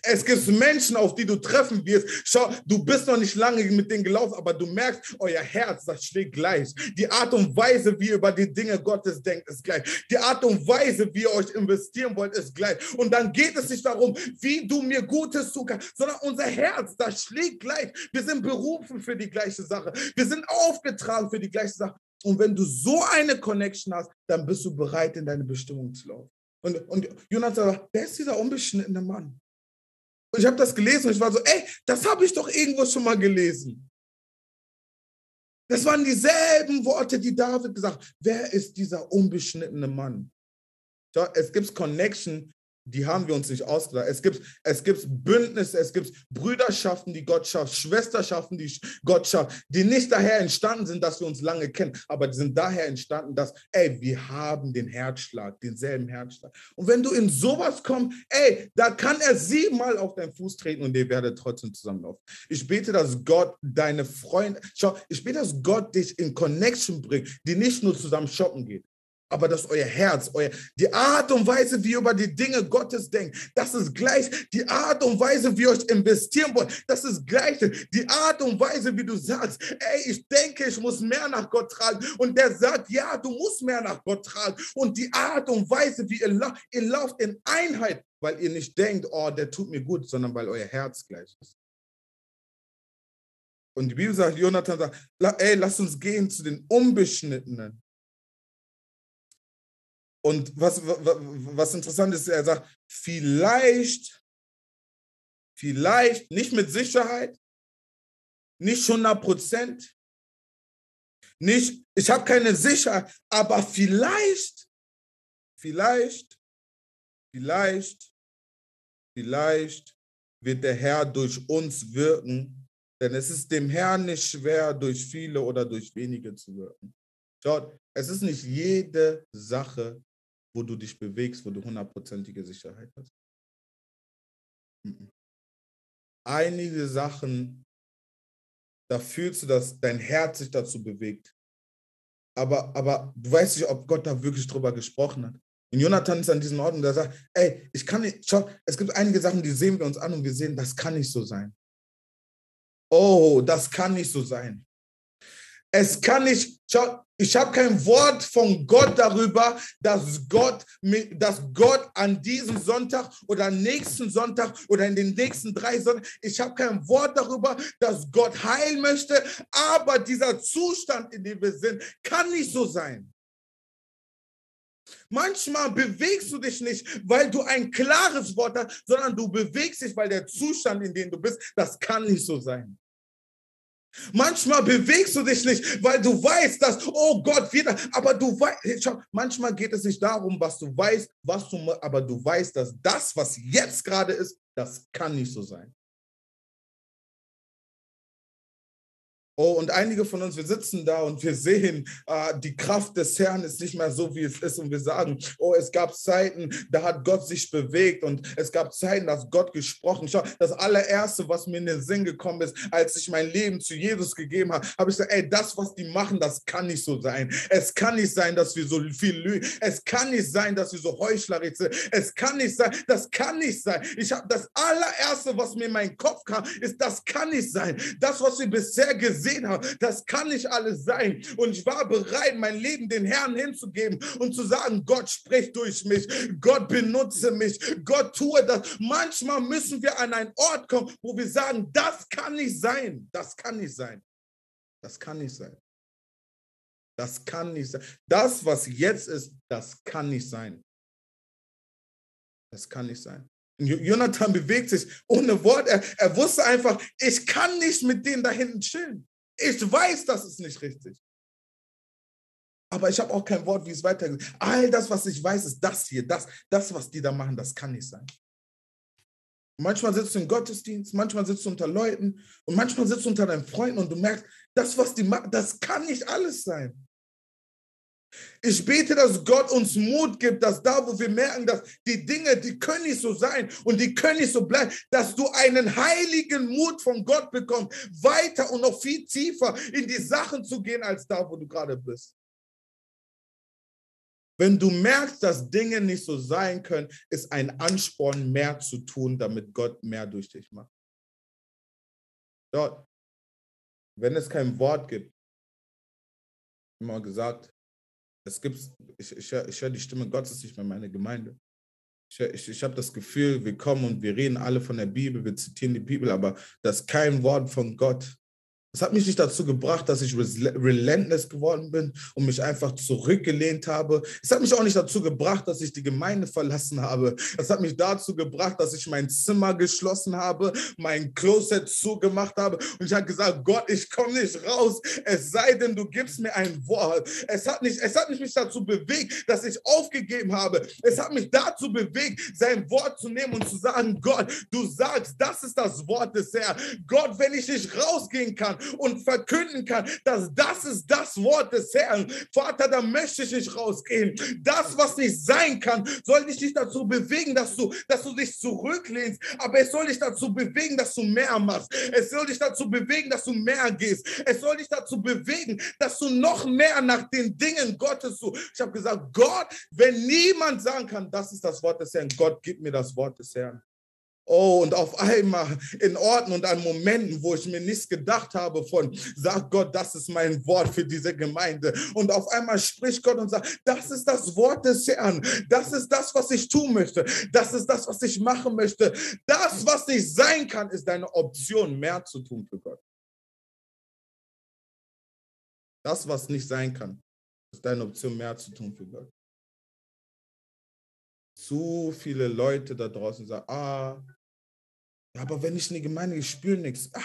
Es gibt Menschen, auf die du treffen wirst. Schau, du bist noch nicht lange mit denen gelaufen, aber du merkst, euer Herz, das schlägt gleich. Die Art und Weise, wie ihr über die Dinge Gottes denkt, ist gleich. Die Art und Weise, wie ihr euch investieren wollt, ist gleich. Und dann geht es nicht darum, wie du mir Gutes tun kannst, sondern unser Herz, das schlägt gleich. Wir sind berufen für die gleiche Sache. Wir sind aufgetragen für die gleiche Sache. Und wenn du so eine Connection hast, dann bist du bereit, in deine Bestimmung zu laufen. Und, und Jonathan sagt, wer ist dieser unbeschnittene Mann? Und ich habe das gelesen und ich war so, ey, das habe ich doch irgendwo schon mal gelesen. Das waren dieselben Worte, die David gesagt hat. Wer ist dieser unbeschnittene Mann? es gibt Connection die haben wir uns nicht ausgedacht. Es gibt, es gibt Bündnisse, es gibt Brüderschaften, die Gott schafft, Schwesterschaften, die Gott schafft, die nicht daher entstanden sind, dass wir uns lange kennen, aber die sind daher entstanden, dass, ey, wir haben den Herzschlag, denselben Herzschlag. Und wenn du in sowas kommst, ey, da kann er siebenmal auf deinen Fuß treten und ihr werdet trotzdem zusammenlaufen. Ich bete, dass Gott deine Freunde, schau, ich bete, dass Gott dich in Connection bringt, die nicht nur zusammen shoppen geht, aber dass euer Herz, euer, die Art und Weise, wie ihr über die Dinge Gottes denkt, das ist gleich die Art und Weise, wie ihr euch investieren wollt. Das ist gleich die Art und Weise, wie du sagst, ey, ich denke, ich muss mehr nach Gott tragen. Und der sagt, ja, du musst mehr nach Gott tragen. Und die Art und Weise, wie ihr lauft, ihr lauft in Einheit, weil ihr nicht denkt, oh, der tut mir gut, sondern weil euer Herz gleich ist. Und die Bibel sagt, Jonathan sagt, ey, lass uns gehen zu den Unbeschnittenen. Und was, was interessant ist, er sagt, vielleicht, vielleicht, nicht mit Sicherheit, nicht 100 Prozent, nicht, ich habe keine Sicherheit, aber vielleicht, vielleicht, vielleicht, vielleicht wird der Herr durch uns wirken, denn es ist dem Herrn nicht schwer, durch viele oder durch wenige zu wirken. Schaut, es ist nicht jede Sache wo du dich bewegst, wo du hundertprozentige Sicherheit hast. Einige Sachen, da fühlst du, dass dein Herz sich dazu bewegt. Aber, aber du weißt nicht, ob Gott da wirklich drüber gesprochen hat. Und Jonathan ist an diesem Ort und der sagt, ey, ich kann nicht, schau, es gibt einige Sachen, die sehen wir uns an und wir sehen, das kann nicht so sein. Oh, das kann nicht so sein. Es kann nicht, ich habe kein Wort von Gott darüber, dass Gott, dass Gott an diesem Sonntag oder nächsten Sonntag oder in den nächsten drei Sonntagen, ich habe kein Wort darüber, dass Gott heilen möchte, aber dieser Zustand, in dem wir sind, kann nicht so sein. Manchmal bewegst du dich nicht, weil du ein klares Wort hast, sondern du bewegst dich, weil der Zustand, in dem du bist, das kann nicht so sein. Manchmal bewegst du dich nicht, weil du weißt, dass, oh Gott, wieder, aber du weißt, schau, manchmal geht es nicht darum, was du weißt, was du, aber du weißt, dass das, was jetzt gerade ist, das kann nicht so sein. Oh, und einige von uns, wir sitzen da und wir sehen, äh, die Kraft des Herrn ist nicht mehr so, wie es ist. Und wir sagen, oh, es gab Zeiten, da hat Gott sich bewegt und es gab Zeiten, da hat Gott gesprochen. Schau, das allererste, was mir in den Sinn gekommen ist, als ich mein Leben zu Jesus gegeben habe, habe ich gesagt, ey, das, was die machen, das kann nicht so sein. Es kann nicht sein, dass wir so viel lügen. Es kann nicht sein, dass wir so heuchlerisch sind. Es kann nicht sein, das kann nicht sein. Ich habe das allererste, was mir in meinen Kopf kam, ist, das kann nicht sein. Das, was wir bisher gesehen gesehen habe, das kann nicht alles sein. Und ich war bereit, mein Leben den Herrn hinzugeben und zu sagen, Gott spricht durch mich, Gott benutze mich, Gott tue das. Manchmal müssen wir an einen Ort kommen, wo wir sagen, das kann nicht sein, das kann nicht sein, das kann nicht sein. Das kann nicht sein. Das, was jetzt ist, das kann nicht sein. Das kann nicht sein. Jonathan bewegt sich ohne Wort. Er, er wusste einfach, ich kann nicht mit denen da hinten chillen. Ich weiß, das ist nicht richtig. Aber ich habe auch kein Wort, wie es weitergeht. All das, was ich weiß, ist das hier. Das, das, was die da machen, das kann nicht sein. Manchmal sitzt du im Gottesdienst, manchmal sitzt du unter Leuten und manchmal sitzt du unter deinen Freunden und du merkst, das, was die machen, das kann nicht alles sein. Ich bete, dass Gott uns Mut gibt, dass da, wo wir merken, dass die Dinge, die können nicht so sein und die können nicht so bleiben, dass du einen heiligen Mut von Gott bekommst, weiter und noch viel tiefer in die Sachen zu gehen, als da, wo du gerade bist. Wenn du merkst, dass Dinge nicht so sein können, ist ein Ansporn, mehr zu tun, damit Gott mehr durch dich macht. Dort, wenn es kein Wort gibt, immer gesagt, es gibt, ich, ich, ich höre die Stimme Gottes nicht mehr in meiner Gemeinde. Ich, ich, ich habe das Gefühl, wir kommen und wir reden alle von der Bibel, wir zitieren die Bibel, aber das ist kein Wort von Gott. Es hat mich nicht dazu gebracht, dass ich relentless geworden bin und mich einfach zurückgelehnt habe. Es hat mich auch nicht dazu gebracht, dass ich die Gemeinde verlassen habe. Es hat mich dazu gebracht, dass ich mein Zimmer geschlossen habe, mein Closet zugemacht habe und ich habe gesagt, Gott, ich komme nicht raus, es sei denn, du gibst mir ein Wort. Es hat, nicht, es hat nicht mich dazu bewegt, dass ich aufgegeben habe. Es hat mich dazu bewegt, sein Wort zu nehmen und zu sagen, Gott, du sagst, das ist das Wort des Herrn. Gott, wenn ich nicht rausgehen kann, und verkünden kann, dass das ist das Wort des Herrn. Vater, da möchte ich nicht rausgehen. Das, was nicht sein kann, soll dich nicht dazu bewegen, dass du, dass du dich zurücklehnst, aber es soll dich dazu bewegen, dass du mehr machst. Es soll dich dazu bewegen, dass du mehr gehst. Es soll dich dazu bewegen, dass du noch mehr nach den Dingen Gottes suchst. Ich habe gesagt, Gott, wenn niemand sagen kann, das ist das Wort des Herrn, Gott, gib mir das Wort des Herrn. Oh, und auf einmal in Orten und an Momenten, wo ich mir nichts gedacht habe von, sagt Gott, das ist mein Wort für diese Gemeinde. Und auf einmal spricht Gott und sagt, das ist das Wort des Herrn. Das ist das, was ich tun möchte. Das ist das, was ich machen möchte. Das, was nicht sein kann, ist deine Option, mehr zu tun für Gott. Das, was nicht sein kann, ist deine Option, mehr zu tun für Gott zu viele Leute da draußen sagen, ah, aber wenn ich in die Gemeinde, ich spüre nichts. Ah,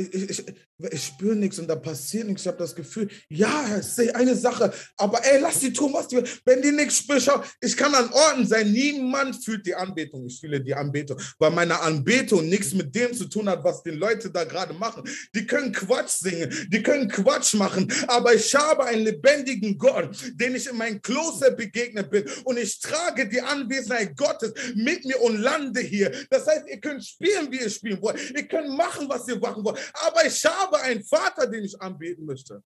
ich, ich, ich spüre nichts und da passiert nichts. Ich habe das Gefühl, ja, ich sehe eine Sache, aber ey, lass die tun, was die Wenn die nichts spüren, ich kann an Orten sein. Niemand fühlt die Anbetung. Ich fühle die Anbetung, weil meine Anbetung nichts mit dem zu tun hat, was die Leute da gerade machen. Die können Quatsch singen, die können Quatsch machen, aber ich habe einen lebendigen Gott, den ich in meinem Kloster begegnet bin und ich trage die Anwesenheit Gottes mit mir und lande hier. Das heißt, ihr könnt spielen, wie ihr spielen wollt. Ihr könnt machen, was ihr machen wollt aber ich habe einen Vater, den ich anbeten möchte.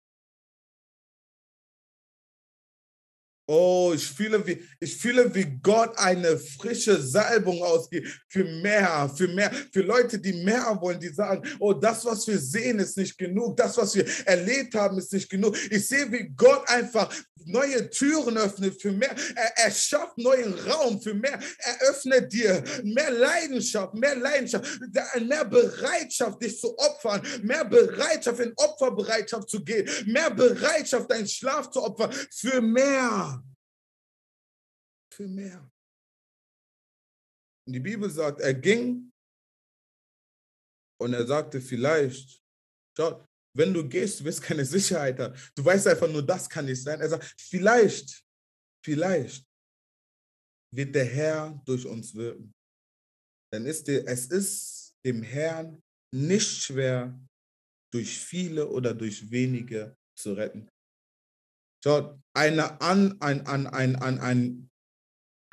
Oh, ich fühle, wie, ich fühle, wie Gott eine frische Salbung ausgibt für mehr, für mehr, für Leute, die mehr wollen, die sagen, oh, das, was wir sehen, ist nicht genug, das, was wir erlebt haben, ist nicht genug. Ich sehe, wie Gott einfach neue Türen öffnet für mehr. Er, er schafft neuen Raum für mehr. Er öffnet dir mehr Leidenschaft, mehr Leidenschaft, mehr Bereitschaft, dich zu opfern, mehr Bereitschaft, in Opferbereitschaft zu gehen, mehr Bereitschaft, deinen Schlaf zu opfern, für mehr für mehr. Und die Bibel sagt, er ging und er sagte vielleicht, schau, wenn du gehst, du wirst keine Sicherheit haben. Du weißt einfach nur, das kann nicht sein. Er sagt, vielleicht, vielleicht wird der Herr durch uns wirken. Dann ist der, es ist dem Herrn nicht schwer, durch viele oder durch wenige zu retten. Schaut, eine an, ein, ein, ein, ein, ein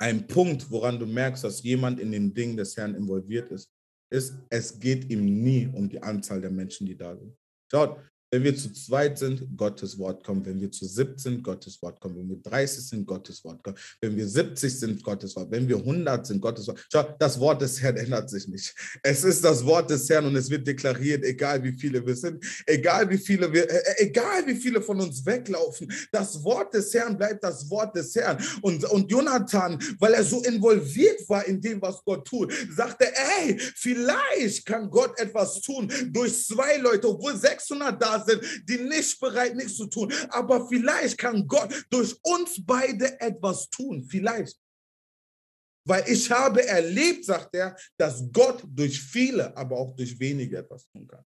ein Punkt, woran du merkst, dass jemand in den Dingen des Herrn involviert ist, ist, es geht ihm nie um die Anzahl der Menschen, die da sind. Schaut, wenn wir zu zweit sind, Gottes Wort kommt. Wenn wir zu sieben sind, Gottes Wort kommt. Wenn wir 30 sind, Gottes Wort kommt. Wenn wir 70 sind, Gottes Wort. Wenn wir 100 sind, Gottes Wort. Schau, das Wort des Herrn ändert sich nicht. Es ist das Wort des Herrn und es wird deklariert, egal wie viele wir sind, egal wie viele wir, äh, äh, egal wie viele von uns weglaufen. Das Wort des Herrn bleibt das Wort des Herrn. Und, und Jonathan, weil er so involviert war in dem, was Gott tut, sagte, ey, vielleicht kann Gott etwas tun durch zwei Leute, obwohl 600 da sind, die nicht bereit, nichts zu tun. Aber vielleicht kann Gott durch uns beide etwas tun. Vielleicht. Weil ich habe erlebt, sagt er, dass Gott durch viele, aber auch durch wenige etwas tun kann.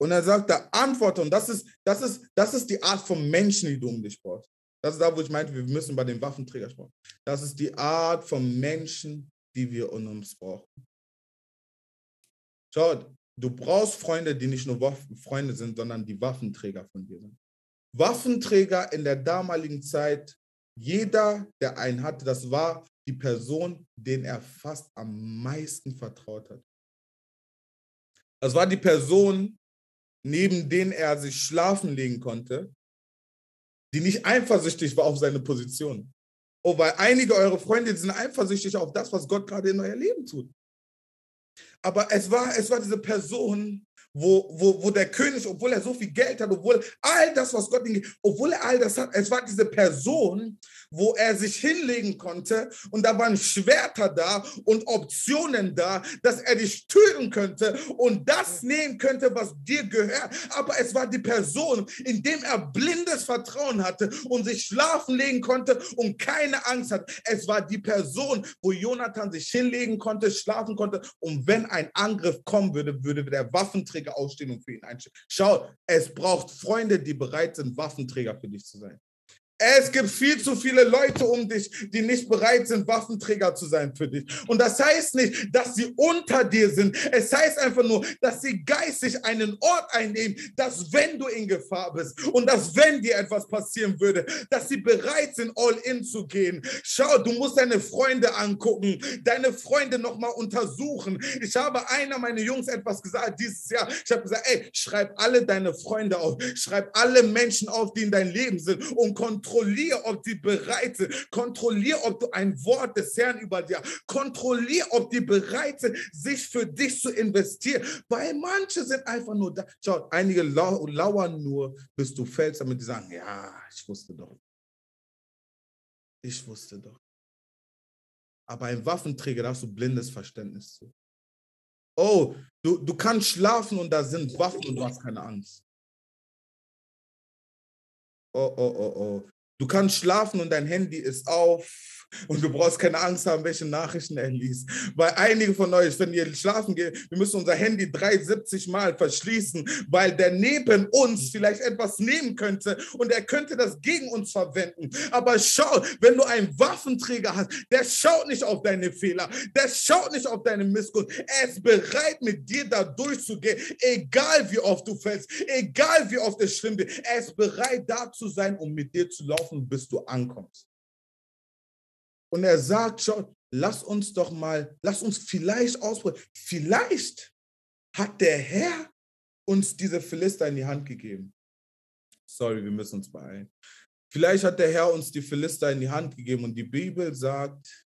Und er sagt, der Antwort, und das ist, das, ist, das ist die Art von Menschen, die du um dich brauchst. Das ist da, wo ich meinte, wir müssen bei den Waffenträgern sprechen. Das ist die Art von Menschen, die wir um uns brauchen. Schaut, Du brauchst Freunde, die nicht nur Waffen Freunde sind, sondern die Waffenträger von dir sind. Waffenträger in der damaligen Zeit, jeder, der einen hatte, das war die Person, den er fast am meisten vertraut hat. Das war die Person, neben denen er sich schlafen legen konnte, die nicht eifersüchtig war auf seine Position. Oh, weil einige eurer Freunde sind eifersüchtig auf das, was Gott gerade in euer Leben tut. Aber es war, es war diese Person, wo, wo, wo der König, obwohl er so viel Geld hat, obwohl all das, was Gott ihm gibt, obwohl er all das hat, es war diese Person, wo er sich hinlegen konnte und da waren Schwerter da und Optionen da, dass er dich töten könnte und das nehmen könnte, was dir gehört. Aber es war die Person, in dem er blindes Vertrauen hatte und sich schlafen legen konnte und keine Angst hat. Es war die Person, wo Jonathan sich hinlegen konnte, schlafen konnte und wenn ein Angriff kommen würde, würde der Waffenträger ausstehen und für ihn einstehen. Schau, es braucht Freunde, die bereit sind, Waffenträger für dich zu sein. Es gibt viel zu viele Leute um dich, die nicht bereit sind, Waffenträger zu sein für dich. Und das heißt nicht, dass sie unter dir sind. Es heißt einfach nur, dass sie geistig einen Ort einnehmen, dass wenn du in Gefahr bist und dass wenn dir etwas passieren würde, dass sie bereit sind, all in zu gehen. Schau, du musst deine Freunde angucken, deine Freunde nochmal untersuchen. Ich habe einer meiner Jungs etwas gesagt dieses Jahr. Ich habe gesagt, ey, schreib alle deine Freunde auf, schreib alle Menschen auf, die in dein Leben sind und kontrolliere Kontrollier, ob die bereit sind. Kontrollier, ob du ein Wort des Herrn über dir hast. Kontrollier, ob die bereit sind, sich für dich zu investieren. Weil manche sind einfach nur da. Schau, einige lau lauern nur, bis du fällst, damit die sagen, ja, ich wusste doch. Ich wusste doch. Aber ein Waffenträger, da hast du blindes Verständnis zu. Oh, du, du kannst schlafen und da sind Waffen und du hast keine Angst. Oh, oh, oh, oh. Du kannst schlafen und dein Handy ist auf und du brauchst keine Angst haben, welche Nachrichten er liest. Weil einige von euch, wenn ihr schlafen geht, wir müssen unser Handy 73 Mal verschließen, weil der neben uns vielleicht etwas nehmen könnte und er könnte das gegen uns verwenden. Aber schau, wenn du einen Waffenträger hast, der schaut nicht auf deine Fehler, der schaut nicht auf deine Missgunst. Er ist bereit, mit dir da durchzugehen, egal wie oft du fällst, egal wie oft es schlimm wird. Er ist bereit, da zu sein, um mit dir zu laufen, bis du ankommst. Und er sagt schon, lass uns doch mal, lass uns vielleicht ausprobieren. Vielleicht hat der Herr uns diese Philister in die Hand gegeben. Sorry, wir müssen uns beeilen. Vielleicht hat der Herr uns die Philister in die Hand gegeben und die Bibel sagt,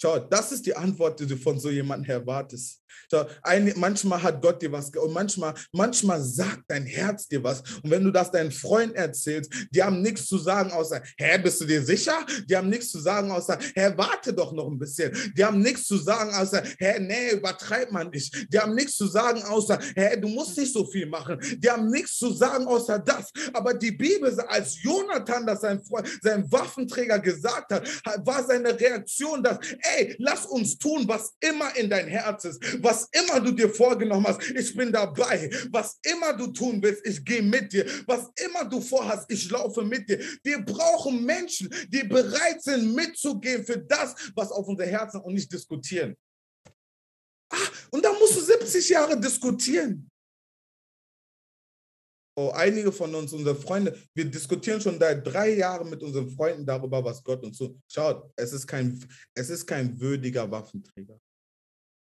Schau, das ist die Antwort, die du von so jemandem erwartest. Schau, ein, manchmal hat Gott dir was und manchmal, manchmal sagt dein Herz dir was. Und wenn du das deinen Freunden erzählst, die haben nichts zu sagen außer, hä, bist du dir sicher? Die haben nichts zu sagen außer, hä, warte doch noch ein bisschen. Die haben nichts zu sagen außer, hä, nee, übertreib man nicht. Die haben nichts zu sagen außer, hä, du musst nicht so viel machen. Die haben nichts zu sagen außer das. Aber die Bibel, als Jonathan das sein Freund, sein Waffenträger gesagt hat, war seine Reaktion, dass ey, lass uns tun, was immer in dein Herz ist, was immer du dir vorgenommen hast, ich bin dabei. Was immer du tun willst, ich gehe mit dir. Was immer du vorhast, ich laufe mit dir. Wir brauchen Menschen, die bereit sind, mitzugehen für das, was auf unser Herzen und nicht diskutieren. Ah, und da musst du 70 Jahre diskutieren. Oh, einige von uns, unsere Freunde, wir diskutieren schon seit drei Jahren mit unseren Freunden darüber, was Gott uns so. Schaut, es ist kein, es ist kein würdiger Waffenträger.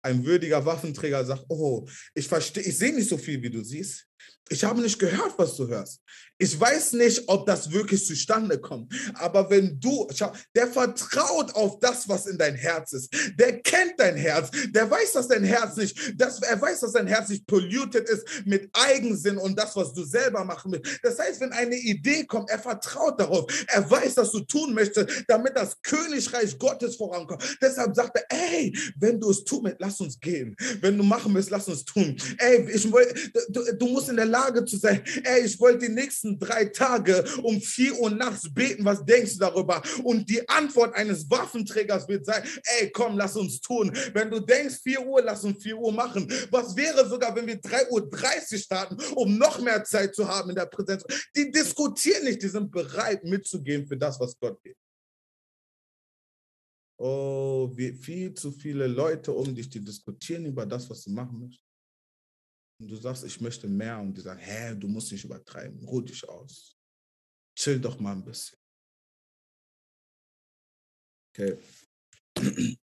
Ein würdiger Waffenträger sagt, oh, ich verstehe, ich sehe nicht so viel, wie du siehst. Ich habe nicht gehört, was du hörst. Ich weiß nicht, ob das wirklich zustande kommt. Aber wenn du, schau, der vertraut auf das, was in dein Herz ist. Der kennt dein Herz. Der weiß, dass dein Herz nicht, dass, er weiß, dass dein Herz nicht polluted ist mit Eigensinn und das, was du selber machen willst. Das heißt, wenn eine Idee kommt, er vertraut darauf. Er weiß, dass du tun möchtest, damit das Königreich Gottes vorankommt. Deshalb sagt er, ey, wenn du es tun willst, lass uns gehen. Wenn du machen willst, lass uns tun. Ey, ich, du, du musst in der Lage zu sein, ey, ich wollte die nächsten drei Tage um vier Uhr nachts beten, was denkst du darüber? Und die Antwort eines Waffenträgers wird sein, ey, komm, lass uns tun. Wenn du denkst, vier Uhr, lass uns vier Uhr machen. Was wäre sogar, wenn wir drei Uhr dreißig starten, um noch mehr Zeit zu haben in der Präsenz? Die diskutieren nicht, die sind bereit mitzugehen für das, was Gott will. Oh, wie, viel zu viele Leute um dich, die diskutieren über das, was du machen möchtest und du sagst, ich möchte mehr und die sagen, hä, du musst nicht übertreiben, ruh dich aus. Chill doch mal ein bisschen. Okay.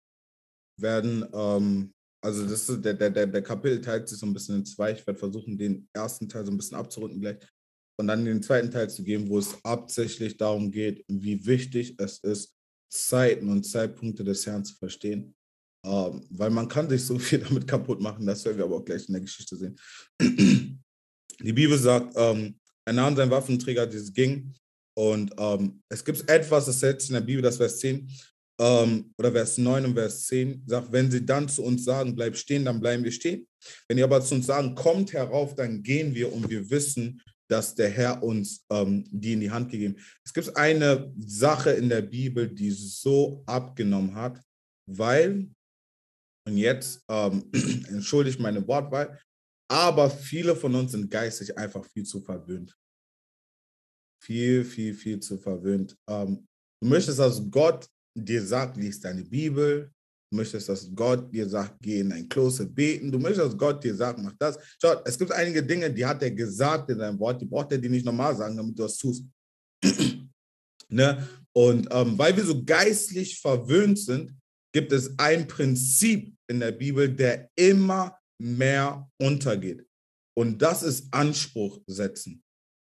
Werden, ähm, also das ist, der, der, der Kapitel teilt sich so ein bisschen in zwei. Ich werde versuchen, den ersten Teil so ein bisschen abzurunden gleich und dann den zweiten Teil zu geben, wo es hauptsächlich darum geht, wie wichtig es ist, Zeiten und Zeitpunkte des Herrn zu verstehen ähm, weil man kann sich so viel damit kaputt machen, das werden wir aber auch gleich in der Geschichte sehen. Die Bibel sagt, ähm, er nahm seinen Waffenträger, dieses ging, und ähm, es gibt etwas, das setzt in der Bibel, das Vers 10 ähm, oder Vers 9 und Vers 10, sagt, wenn sie dann zu uns sagen, bleib stehen, dann bleiben wir stehen. Wenn die aber zu uns sagen, kommt herauf, dann gehen wir und wir wissen, dass der Herr uns ähm, die in die Hand gegeben. Es gibt eine Sache in der Bibel, die so abgenommen hat, weil und jetzt ähm, entschuldige meine Wortwahl, aber viele von uns sind geistig einfach viel zu verwöhnt. viel, viel, viel zu verwöhnt. Ähm, du möchtest, dass Gott dir sagt, lies deine Bibel. Du möchtest, dass Gott dir sagt, geh in ein Kloster beten. Du möchtest, dass Gott dir sagt, mach das. Schau, es gibt einige Dinge, die hat er gesagt in seinem Wort, die braucht er dir nicht normal sagen, damit du das tust. ne? Und ähm, weil wir so geistlich verwöhnt sind, gibt es ein Prinzip in der Bibel, der immer mehr untergeht. Und das ist Anspruch setzen.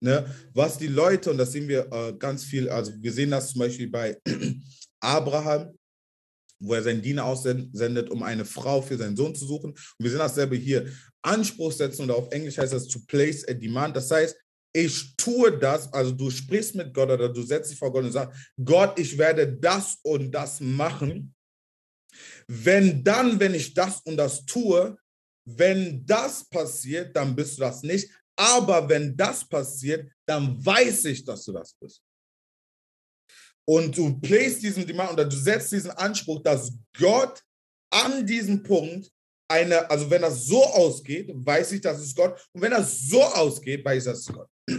Ne? Was die Leute, und das sehen wir äh, ganz viel, also wir sehen das zum Beispiel bei Abraham, wo er seinen Diener aussendet, um eine Frau für seinen Sohn zu suchen. Und wir sehen dasselbe hier. Anspruch setzen oder auf Englisch heißt das to place a demand. Das heißt, ich tue das, also du sprichst mit Gott oder du setzt dich vor Gott und sagst, Gott, ich werde das und das machen. Wenn dann, wenn ich das und das tue, wenn das passiert, dann bist du das nicht. Aber wenn das passiert, dann weiß ich, dass du das bist. Und du playst diesen Demand oder du setzt diesen Anspruch, dass Gott an diesem Punkt eine, also wenn das so ausgeht, weiß ich, dass es Gott. Und wenn das so ausgeht, weiß ich, dass es Gott.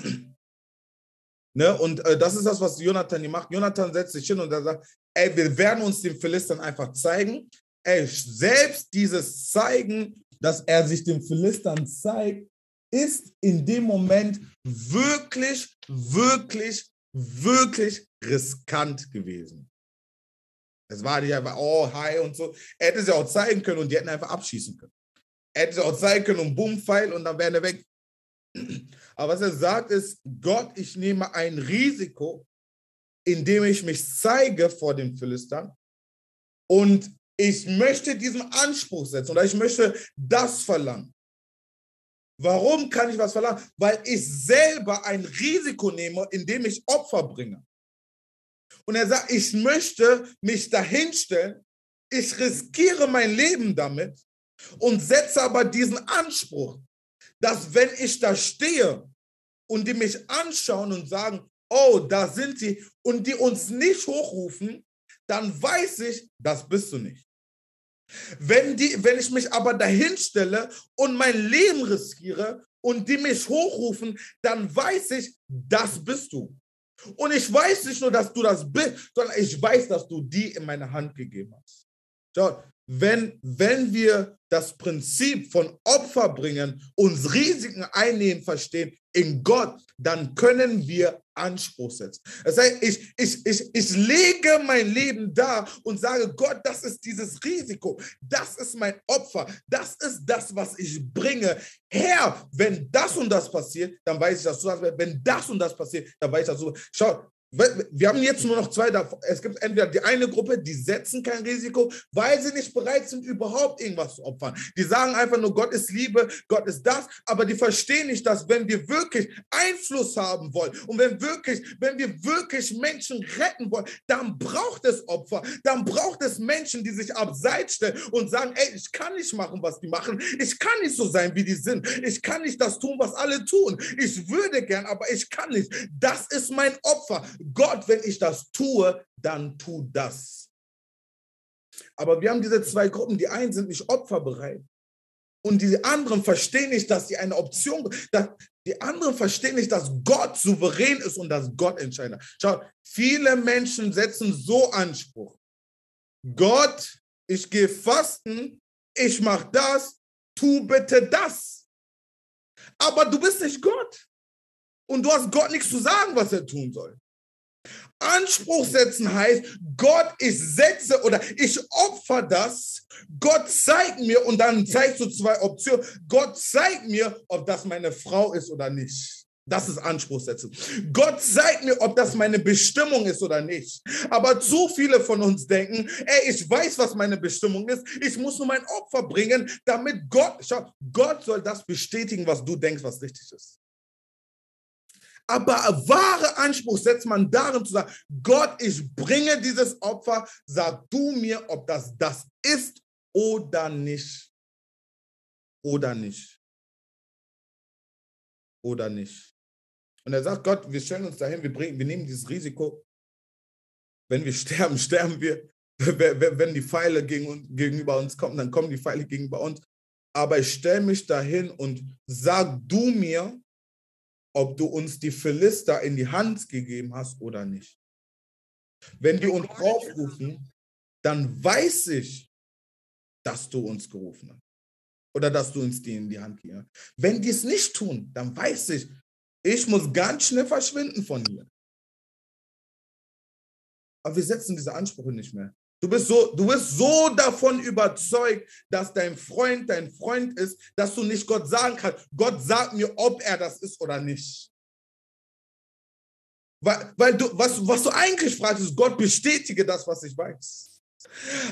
ne? Und äh, das ist das, was Jonathan hier macht. Jonathan setzt sich hin und er sagt, ey, wir werden uns den Philistern einfach zeigen. Ey, selbst dieses Zeigen, dass er sich den Philistern zeigt, ist in dem Moment wirklich, wirklich, wirklich riskant gewesen. Es war nicht einfach, oh, hi und so. Er hätte sie auch zeigen können und die hätten einfach abschießen können. Er hätte sie auch zeigen können und bumm, Pfeil und dann wäre er weg. Aber was er sagt ist, Gott, ich nehme ein Risiko, indem ich mich zeige vor den Philistern und ich möchte diesen Anspruch setzen oder ich möchte das verlangen. Warum kann ich was verlangen? Weil ich selber ein Risiko nehme, indem ich Opfer bringe. Und er sagt, ich möchte mich dahinstellen, ich riskiere mein Leben damit und setze aber diesen Anspruch, dass wenn ich da stehe und die mich anschauen und sagen, oh, da sind sie, und die uns nicht hochrufen, dann weiß ich, das bist du nicht. Wenn, die, wenn ich mich aber dahin stelle und mein Leben riskiere und die mich hochrufen, dann weiß ich, das bist du. Und ich weiß nicht nur, dass du das bist, sondern ich weiß, dass du die in meine Hand gegeben hast. Wenn, wenn wir das Prinzip von Opfer bringen, uns Risiken einnehmen, verstehen in Gott, dann können wir Anspruch setzen. Das heißt, ich, ich, ich, ich lege mein Leben da und sage, Gott, das ist dieses Risiko, das ist mein Opfer, das ist das, was ich bringe. Herr, wenn das und das passiert, dann weiß ich, dass du das, wenn das und das passiert, dann weiß ich, dass du, schau, wir haben jetzt nur noch zwei davon. Es gibt entweder die eine Gruppe, die setzen kein Risiko, weil sie nicht bereit sind, überhaupt irgendwas zu opfern. Die sagen einfach nur, Gott ist Liebe, Gott ist das, aber die verstehen nicht, dass wenn wir wirklich Einfluss haben wollen und wenn wirklich, wenn wir wirklich Menschen retten wollen, dann braucht es Opfer, dann braucht es Menschen, die sich abseits stellen und sagen, ey, ich kann nicht machen, was die machen, ich kann nicht so sein, wie die sind, ich kann nicht das tun, was alle tun. Ich würde gern, aber ich kann nicht. Das ist mein Opfer. Gott, wenn ich das tue, dann tu das. Aber wir haben diese zwei Gruppen. Die einen sind nicht opferbereit und die anderen verstehen nicht, dass sie eine Option, dass die anderen verstehen nicht, dass Gott souverän ist und dass Gott entscheidet. Schau, viele Menschen setzen so Anspruch. Gott, ich gehe fasten, ich mache das, tu bitte das. Aber du bist nicht Gott. Und du hast Gott nichts zu sagen, was er tun soll. Anspruch setzen heißt, Gott, ich setze oder ich opfer das. Gott zeigt mir und dann zeigst du zwei Optionen. Gott zeigt mir, ob das meine Frau ist oder nicht. Das ist Anspruch setzen. Gott zeigt mir, ob das meine Bestimmung ist oder nicht. Aber zu viele von uns denken, ey, ich weiß, was meine Bestimmung ist. Ich muss nur mein Opfer bringen, damit Gott, schau, Gott soll das bestätigen, was du denkst, was richtig ist. Aber wahre Anspruch setzt man darin zu sagen, Gott, ich bringe dieses Opfer, sag du mir, ob das das ist oder nicht. Oder nicht. Oder nicht. Und er sagt, Gott, wir stellen uns dahin, wir, bringen, wir nehmen dieses Risiko. Wenn wir sterben, sterben wir. Wenn die Pfeile gegen, gegenüber uns kommen, dann kommen die Pfeile gegenüber uns. Aber ich stelle mich dahin und sag du mir, ob du uns die Philister in die Hand gegeben hast oder nicht. Wenn die uns aufrufen, dann weiß ich, dass du uns gerufen hast. Oder dass du uns die in die Hand gegeben hast. Wenn die es nicht tun, dann weiß ich, ich muss ganz schnell verschwinden von hier. Aber wir setzen diese Ansprüche nicht mehr. Du bist, so, du bist so davon überzeugt, dass dein Freund dein Freund ist, dass du nicht Gott sagen kannst, Gott sagt mir, ob er das ist oder nicht. Weil, weil du, was, was du eigentlich fragst, ist, Gott bestätige das, was ich weiß.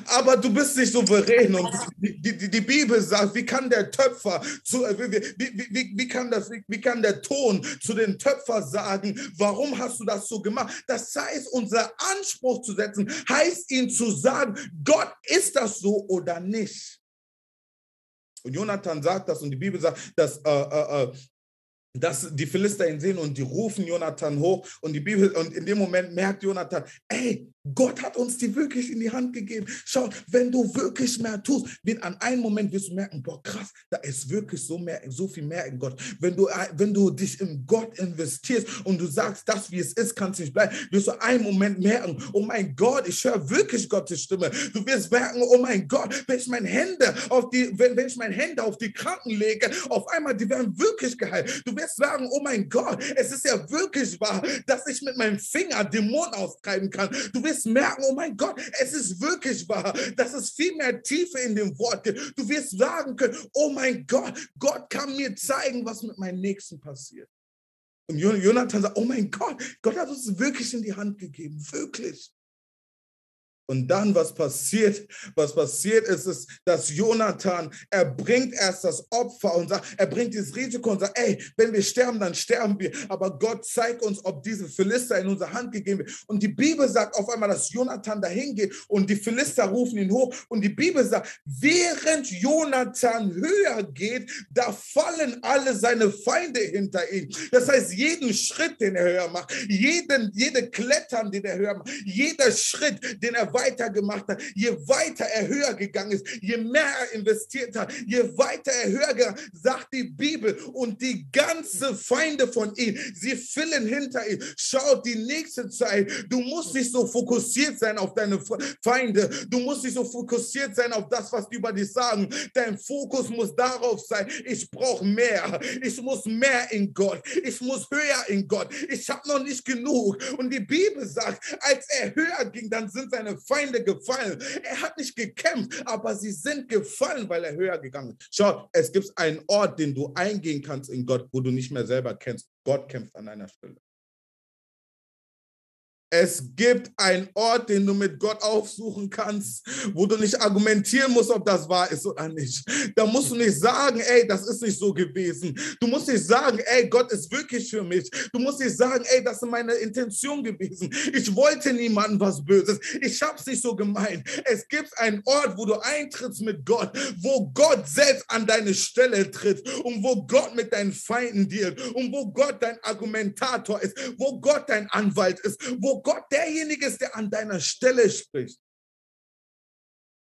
Aber du bist nicht souverän und die, die, die Bibel sagt, wie kann der Töpfer, zu, wie, wie, wie, wie, kann das, wie kann der Ton zu den Töpfer sagen, warum hast du das so gemacht? Das heißt, unser Anspruch zu setzen, heißt ihn zu sagen, Gott, ist das so oder nicht? Und Jonathan sagt das und die Bibel sagt, dass äh, äh, äh dass die Philister ihn sehen und die rufen Jonathan hoch und die Bibel und in dem Moment merkt Jonathan, ey, Gott hat uns die wirklich in die Hand gegeben. Schau, wenn du wirklich mehr tust, wird an einem Moment wirst du merken, boah, krass, da ist wirklich so mehr, so viel mehr in Gott. Wenn du, wenn du dich in Gott investierst und du sagst, das wie es ist, kannst nicht bleiben, wirst du einen Moment merken, oh mein Gott, ich höre wirklich Gottes Stimme. Du wirst merken, oh mein Gott, wenn ich meine Hände auf die, wenn, wenn ich meine Hände auf die Kranken lege, auf einmal, die werden wirklich geheilt. Du wirst sagen, oh mein Gott, es ist ja wirklich wahr, dass ich mit meinem Finger Dämonen austreiben kann. Du wirst merken, oh mein Gott, es ist wirklich wahr, dass es viel mehr Tiefe in dem Wort gibt. Du wirst sagen können, oh mein Gott, Gott kann mir zeigen, was mit meinem Nächsten passiert. Und Jonathan sagt, oh mein Gott, Gott hat uns wirklich in die Hand gegeben, wirklich. Und dann, was passiert, was passiert ist, ist, dass Jonathan, er bringt erst das Opfer und sagt, er bringt dieses Risiko und sagt, ey, wenn wir sterben, dann sterben wir. Aber Gott zeigt uns, ob diese Philister in unsere Hand gegeben wird. Und die Bibel sagt auf einmal, dass Jonathan dahin geht und die Philister rufen ihn hoch. Und die Bibel sagt, während Jonathan höher geht, da fallen alle seine Feinde hinter ihm. Das heißt, jeden Schritt, den er höher macht, jeden, jede Klettern, den er höher macht, jeder Schritt, den er weitergemacht hat, je weiter er höher gegangen ist, je mehr er investiert hat, je weiter er höher gegangen sagt die Bibel und die ganze Feinde von ihm, sie füllen hinter ihm. Schaut die nächste Zeit, du musst nicht so fokussiert sein auf deine Feinde, du musst nicht so fokussiert sein auf das, was die über dich sagen. Dein Fokus muss darauf sein, ich brauche mehr, ich muss mehr in Gott, ich muss höher in Gott, ich habe noch nicht genug. Und die Bibel sagt, als er höher ging, dann sind seine Feinde gefallen. Er hat nicht gekämpft, aber sie sind gefallen, weil er höher gegangen ist. Schau, es gibt einen Ort, den du eingehen kannst in Gott, wo du nicht mehr selber kennst. Gott kämpft an deiner Stelle. Es gibt einen Ort, den du mit Gott aufsuchen kannst, wo du nicht argumentieren musst, ob das wahr ist oder nicht. Da musst du nicht sagen, ey, das ist nicht so gewesen. Du musst nicht sagen, ey, Gott ist wirklich für mich. Du musst nicht sagen, ey, das ist meine Intention gewesen. Ich wollte niemandem was Böses. Ich hab's nicht so gemeint. Es gibt einen Ort, wo du eintrittst mit Gott, wo Gott selbst an deine Stelle tritt und wo Gott mit deinen Feinden dealt und wo Gott dein Argumentator ist, wo Gott dein Anwalt ist, wo Gott derjenige ist, der an deiner Stelle spricht.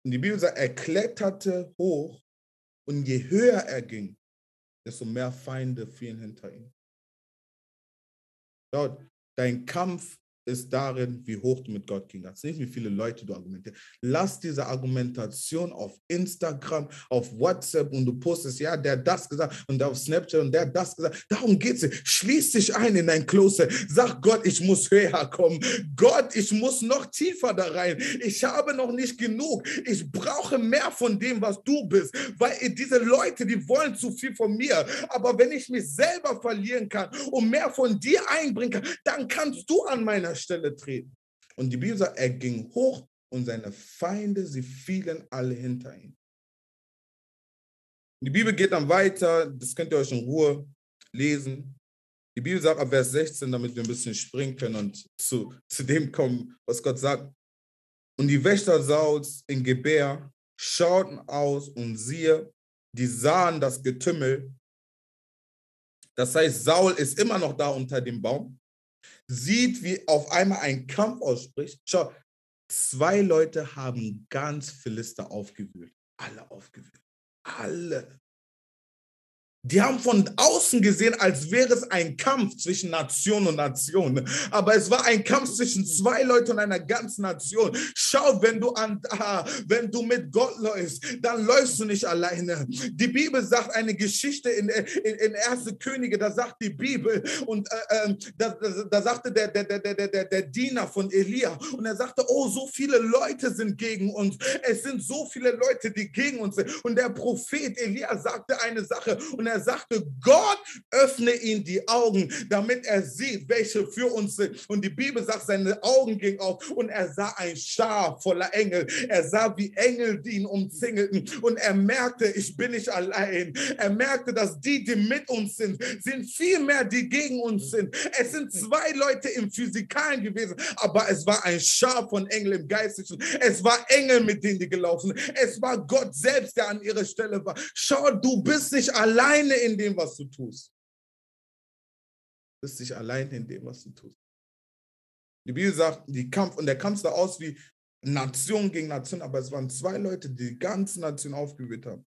Und die Bibel sagt, er kletterte hoch und je höher er ging, desto mehr Feinde fielen hinter ihm. Schaut, dein Kampf ist darin, wie hoch du mit Gott ging hast, nicht wie viele Leute du argumentierst. Lass diese Argumentation auf Instagram, auf WhatsApp und du postest, ja, der das gesagt und auf Snapchat und der das gesagt. Darum geht es. Schließ dich ein in dein Kloster. Sag Gott, ich muss höher kommen. Gott, ich muss noch tiefer da rein. Ich habe noch nicht genug. Ich brauche mehr von dem, was du bist, weil diese Leute, die wollen zu viel von mir. Aber wenn ich mich selber verlieren kann und mehr von dir einbringen kann, dann kannst du an meiner Stelle treten. Und die Bibel sagt, er ging hoch und seine Feinde, sie fielen alle hinter ihm. Die Bibel geht dann weiter, das könnt ihr euch in Ruhe lesen. Die Bibel sagt ab Vers 16, damit wir ein bisschen springen können und zu, zu dem kommen, was Gott sagt. Und die Wächter Sauls in Gebär schauten aus und siehe, die sahen das Getümmel. Das heißt, Saul ist immer noch da unter dem Baum sieht, wie auf einmal ein Kampf ausspricht. Schau, zwei Leute haben ganz Philister aufgewühlt. Alle aufgewühlt. Alle. Die haben von außen gesehen, als wäre es ein Kampf zwischen Nation und Nation. Aber es war ein Kampf zwischen zwei Leuten und einer ganzen Nation. Schau, wenn du an, ah, wenn du mit Gott läufst, dann läufst du nicht alleine. Die Bibel sagt eine Geschichte in, in, in Erste Könige, da sagt die Bibel und äh, ähm, da, da, da, sagte der, der, der, der, der, Diener von Elia und er sagte, oh, so viele Leute sind gegen uns. Es sind so viele Leute, die gegen uns sind. Und der Prophet Elia sagte eine Sache und er sagte, Gott öffne ihm die Augen, damit er sieht, welche für uns sind. Und die Bibel sagt, seine Augen gingen auf und er sah ein Schar voller Engel. Er sah, wie Engel die ihn umzingelten und er merkte, ich bin nicht allein. Er merkte, dass die, die mit uns sind, sind viel mehr, die gegen uns sind. Es sind zwei Leute im Physikalen gewesen, aber es war ein Schar von Engeln im Geistlichen. Es war Engel, mit denen die gelaufen sind. Es war Gott selbst, der an ihrer Stelle war. Schau, du bist nicht allein alleine in dem, was du tust. Du bist nicht alleine in dem, was du tust. Die Bibel sagt, die Kampf, und der Kampf sah aus wie Nation gegen Nation, aber es waren zwei Leute, die die ganze Nation aufgewühlt haben.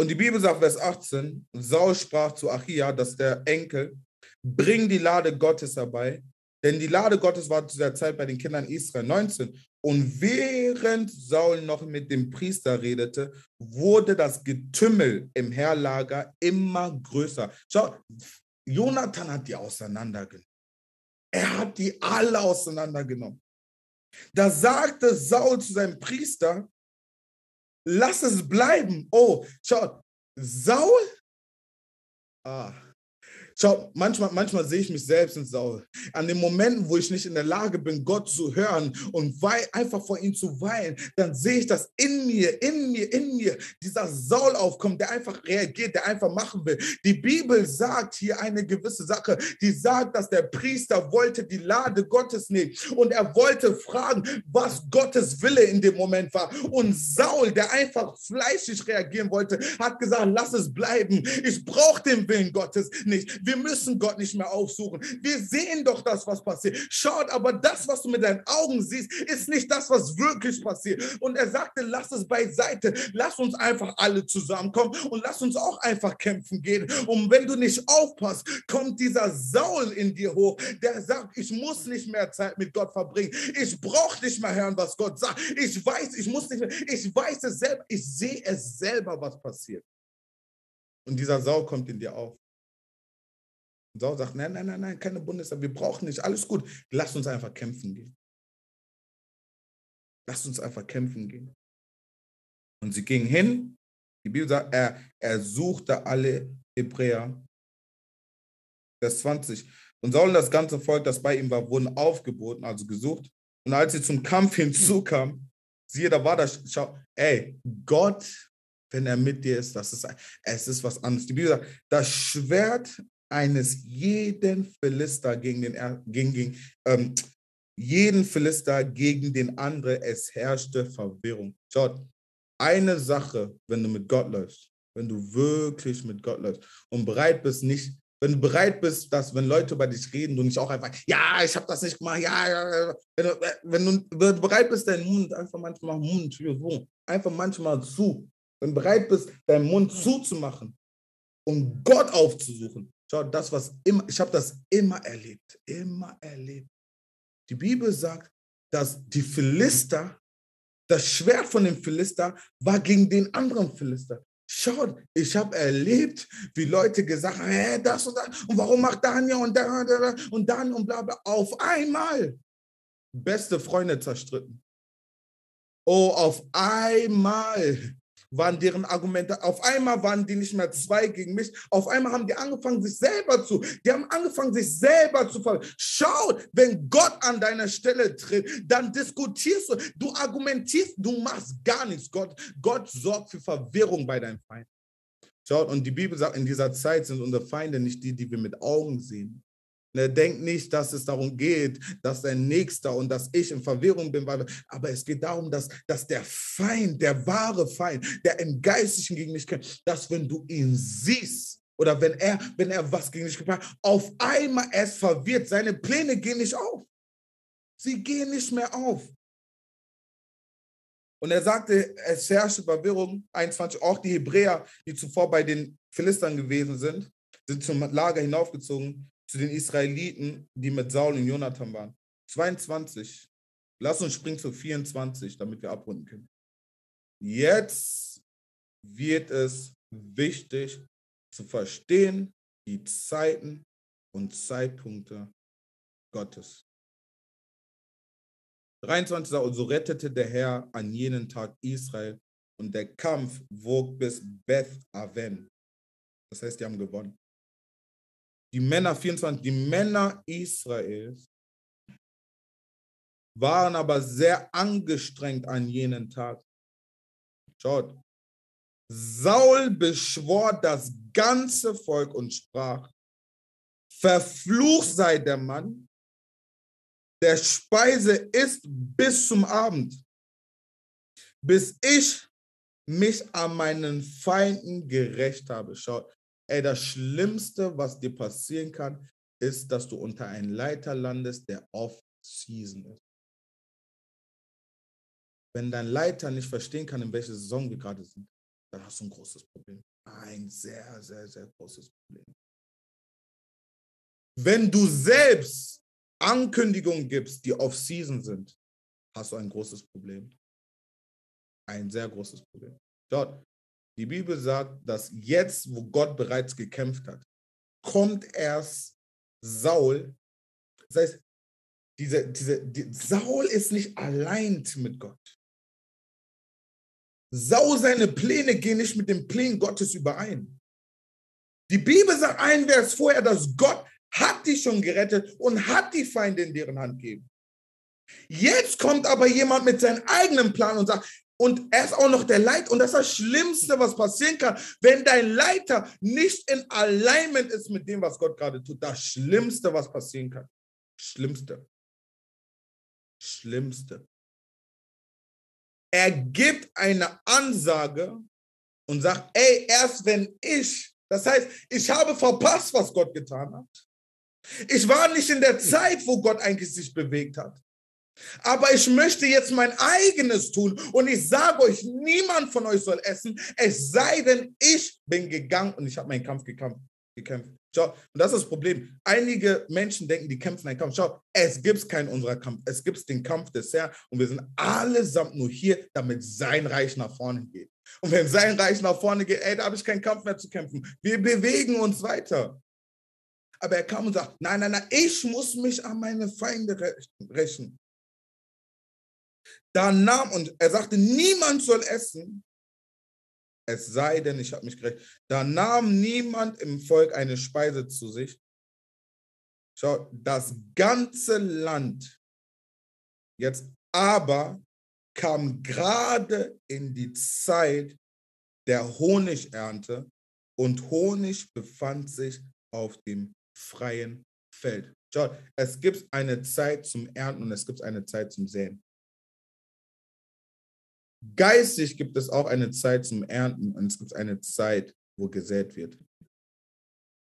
Und die Bibel sagt, Vers 18, Saul sprach zu Achia, dass der Enkel, bring die Lade Gottes herbei, denn die Lade Gottes war zu der Zeit bei den Kindern Israel 19. Und während Saul noch mit dem Priester redete, wurde das Getümmel im Herlager immer größer. Schau, Jonathan hat die auseinandergenommen. Er hat die alle auseinandergenommen. Da sagte Saul zu seinem Priester, lass es bleiben. Oh, schau, Saul, ah, Schau, manchmal, manchmal sehe ich mich selbst in Saul. An den Momenten, wo ich nicht in der Lage bin, Gott zu hören und einfach vor ihm zu weinen, dann sehe ich, dass in mir, in mir, in mir dieser Saul aufkommt, der einfach reagiert, der einfach machen will. Die Bibel sagt hier eine gewisse Sache, die sagt, dass der Priester wollte die Lade Gottes nehmen und er wollte fragen, was Gottes Wille in dem Moment war. Und Saul, der einfach fleischig reagieren wollte, hat gesagt, lass es bleiben. Ich brauche den Willen Gottes nicht. Wir müssen Gott nicht mehr aufsuchen. Wir sehen doch das, was passiert. Schaut, aber das, was du mit deinen Augen siehst, ist nicht das, was wirklich passiert. Und er sagte, lass es beiseite. Lass uns einfach alle zusammenkommen und lass uns auch einfach kämpfen gehen. Und wenn du nicht aufpasst, kommt dieser Saul in dir hoch, der sagt, ich muss nicht mehr Zeit mit Gott verbringen. Ich brauche nicht mehr hören, was Gott sagt. Ich weiß, ich muss nicht mehr, ich weiß es selber, ich sehe es selber, was passiert. Und dieser Saul kommt in dir auf. Saul sagt, nein, nein, nein, nein, keine Bundeswehr, wir brauchen nicht, alles gut. Lass uns einfach kämpfen gehen. Lass uns einfach kämpfen gehen. Und sie gingen hin. Die Bibel sagt, er, er suchte alle Hebräer. Vers 20. Und Saul und das ganze Volk, das bei ihm war, wurden aufgeboten, also gesucht. Und als sie zum Kampf hinzukamen, siehe, da war das, schau, ey, Gott, wenn er mit dir ist, das ist, es ist was anderes. Die Bibel sagt, das Schwert eines jeden Philister gegen den, gegen, gegen ähm, jeden Philister gegen den anderen, es herrschte Verwirrung. Schaut, eine Sache, wenn du mit Gott läufst, wenn du wirklich mit Gott läufst und bereit bist, nicht, wenn du bereit bist, dass, wenn Leute über dich reden, du nicht auch einfach, ja, ich habe das nicht gemacht, ja, ja, wenn du, wenn du, wenn du bereit bist, deinen Mund einfach manchmal Mund, einfach manchmal zu, wenn du bereit bist, deinen Mund zuzumachen, um Gott aufzusuchen, Schau, das, was immer, ich habe das immer erlebt, immer erlebt. Die Bibel sagt, dass die Philister, das Schwert von dem Philister war gegen den anderen Philister. Schaut, ich habe erlebt, wie Leute gesagt haben, hey, das und das, und warum macht Daniel und da und dann und bla bla. Auf einmal beste Freunde zerstritten. Oh, auf einmal waren deren Argumente. Auf einmal waren die nicht mehr zwei gegen mich. Auf einmal haben die angefangen, sich selber zu, die haben angefangen, sich selber zu ver. Schau, wenn Gott an deiner Stelle tritt, dann diskutierst du, du argumentierst, du machst gar nichts. Gott, Gott sorgt für Verwirrung bei deinem Feind. Schaut, und die Bibel sagt, in dieser Zeit sind unsere Feinde nicht die, die wir mit Augen sehen, Ne, denk nicht, dass es darum geht, dass dein Nächster und dass ich in Verwirrung bin, aber es geht darum, dass, dass der Feind, der wahre Feind, der im Geistlichen gegen dich kämpft, dass wenn du ihn siehst oder wenn er, wenn er was gegen dich gebracht hat, auf einmal ist verwirrt, seine Pläne gehen nicht auf. Sie gehen nicht mehr auf. Und er sagte, es herrschte Verwirrung, 21, auch die Hebräer, die zuvor bei den Philistern gewesen sind, sind zum Lager hinaufgezogen, zu den Israeliten, die mit Saul und Jonathan waren. 22. Lass uns springen zu 24, damit wir abrunden können. Jetzt wird es wichtig zu verstehen, die Zeiten und Zeitpunkte Gottes. 23. Und so rettete der Herr an jenen Tag Israel und der Kampf wog bis Beth Aven. Das heißt, die haben gewonnen. Die Männer 24, die Männer Israels waren aber sehr angestrengt an jenen Tag. Schaut, Saul beschwor das ganze Volk und sprach, verflucht sei der Mann, der Speise isst bis zum Abend, bis ich mich an meinen Feinden gerecht habe. Schau, ey, das Schlimmste, was dir passieren kann, ist, dass du unter einen Leiter landest, der off-season ist. Wenn dein Leiter nicht verstehen kann, in welcher Saison wir gerade sind, dann hast du ein großes Problem. Ein sehr, sehr, sehr großes Problem. Wenn du selbst Ankündigungen gibst, die off-season sind, hast du ein großes Problem. Ein sehr großes Problem. Dort, die Bibel sagt, dass jetzt, wo Gott bereits gekämpft hat, kommt erst Saul. Das heißt, diese, diese, die, Saul ist nicht allein mit Gott. Saul, seine Pläne gehen nicht mit den Plänen Gottes überein. Die Bibel sagt ein Vers vorher, dass Gott hat dich schon gerettet und hat die Feinde in deren Hand gegeben. Jetzt kommt aber jemand mit seinem eigenen Plan und sagt, und er ist auch noch der Leiter. Und das ist das Schlimmste, was passieren kann, wenn dein Leiter nicht in Alignment ist mit dem, was Gott gerade tut. Das Schlimmste, was passieren kann. Schlimmste. Schlimmste. Er gibt eine Ansage und sagt, ey, erst wenn ich, das heißt, ich habe verpasst, was Gott getan hat. Ich war nicht in der Zeit, wo Gott eigentlich sich bewegt hat. Aber ich möchte jetzt mein eigenes tun und ich sage euch, niemand von euch soll essen, es sei denn, ich bin gegangen und ich habe meinen Kampf gekämpft. gekämpft. Schau, und das ist das Problem. Einige Menschen denken, die kämpfen einen Kampf. Schau, es gibt keinen unserer Kampf. Es gibt den Kampf des Herrn und wir sind allesamt nur hier, damit sein Reich nach vorne geht. Und wenn sein Reich nach vorne geht, ey, da habe ich keinen Kampf mehr zu kämpfen. Wir bewegen uns weiter. Aber er kam und sagt, nein, nein, nein, ich muss mich an meine Feinde rächen. Da nahm, und er sagte, niemand soll essen, es sei denn, ich habe mich gerecht. Da nahm niemand im Volk eine Speise zu sich. Schau, das ganze Land jetzt aber kam gerade in die Zeit der Honigernte und Honig befand sich auf dem freien Feld. Schau, es gibt eine Zeit zum Ernten und es gibt eine Zeit zum Säen. Geistig gibt es auch eine Zeit zum Ernten und es gibt eine Zeit, wo gesät wird.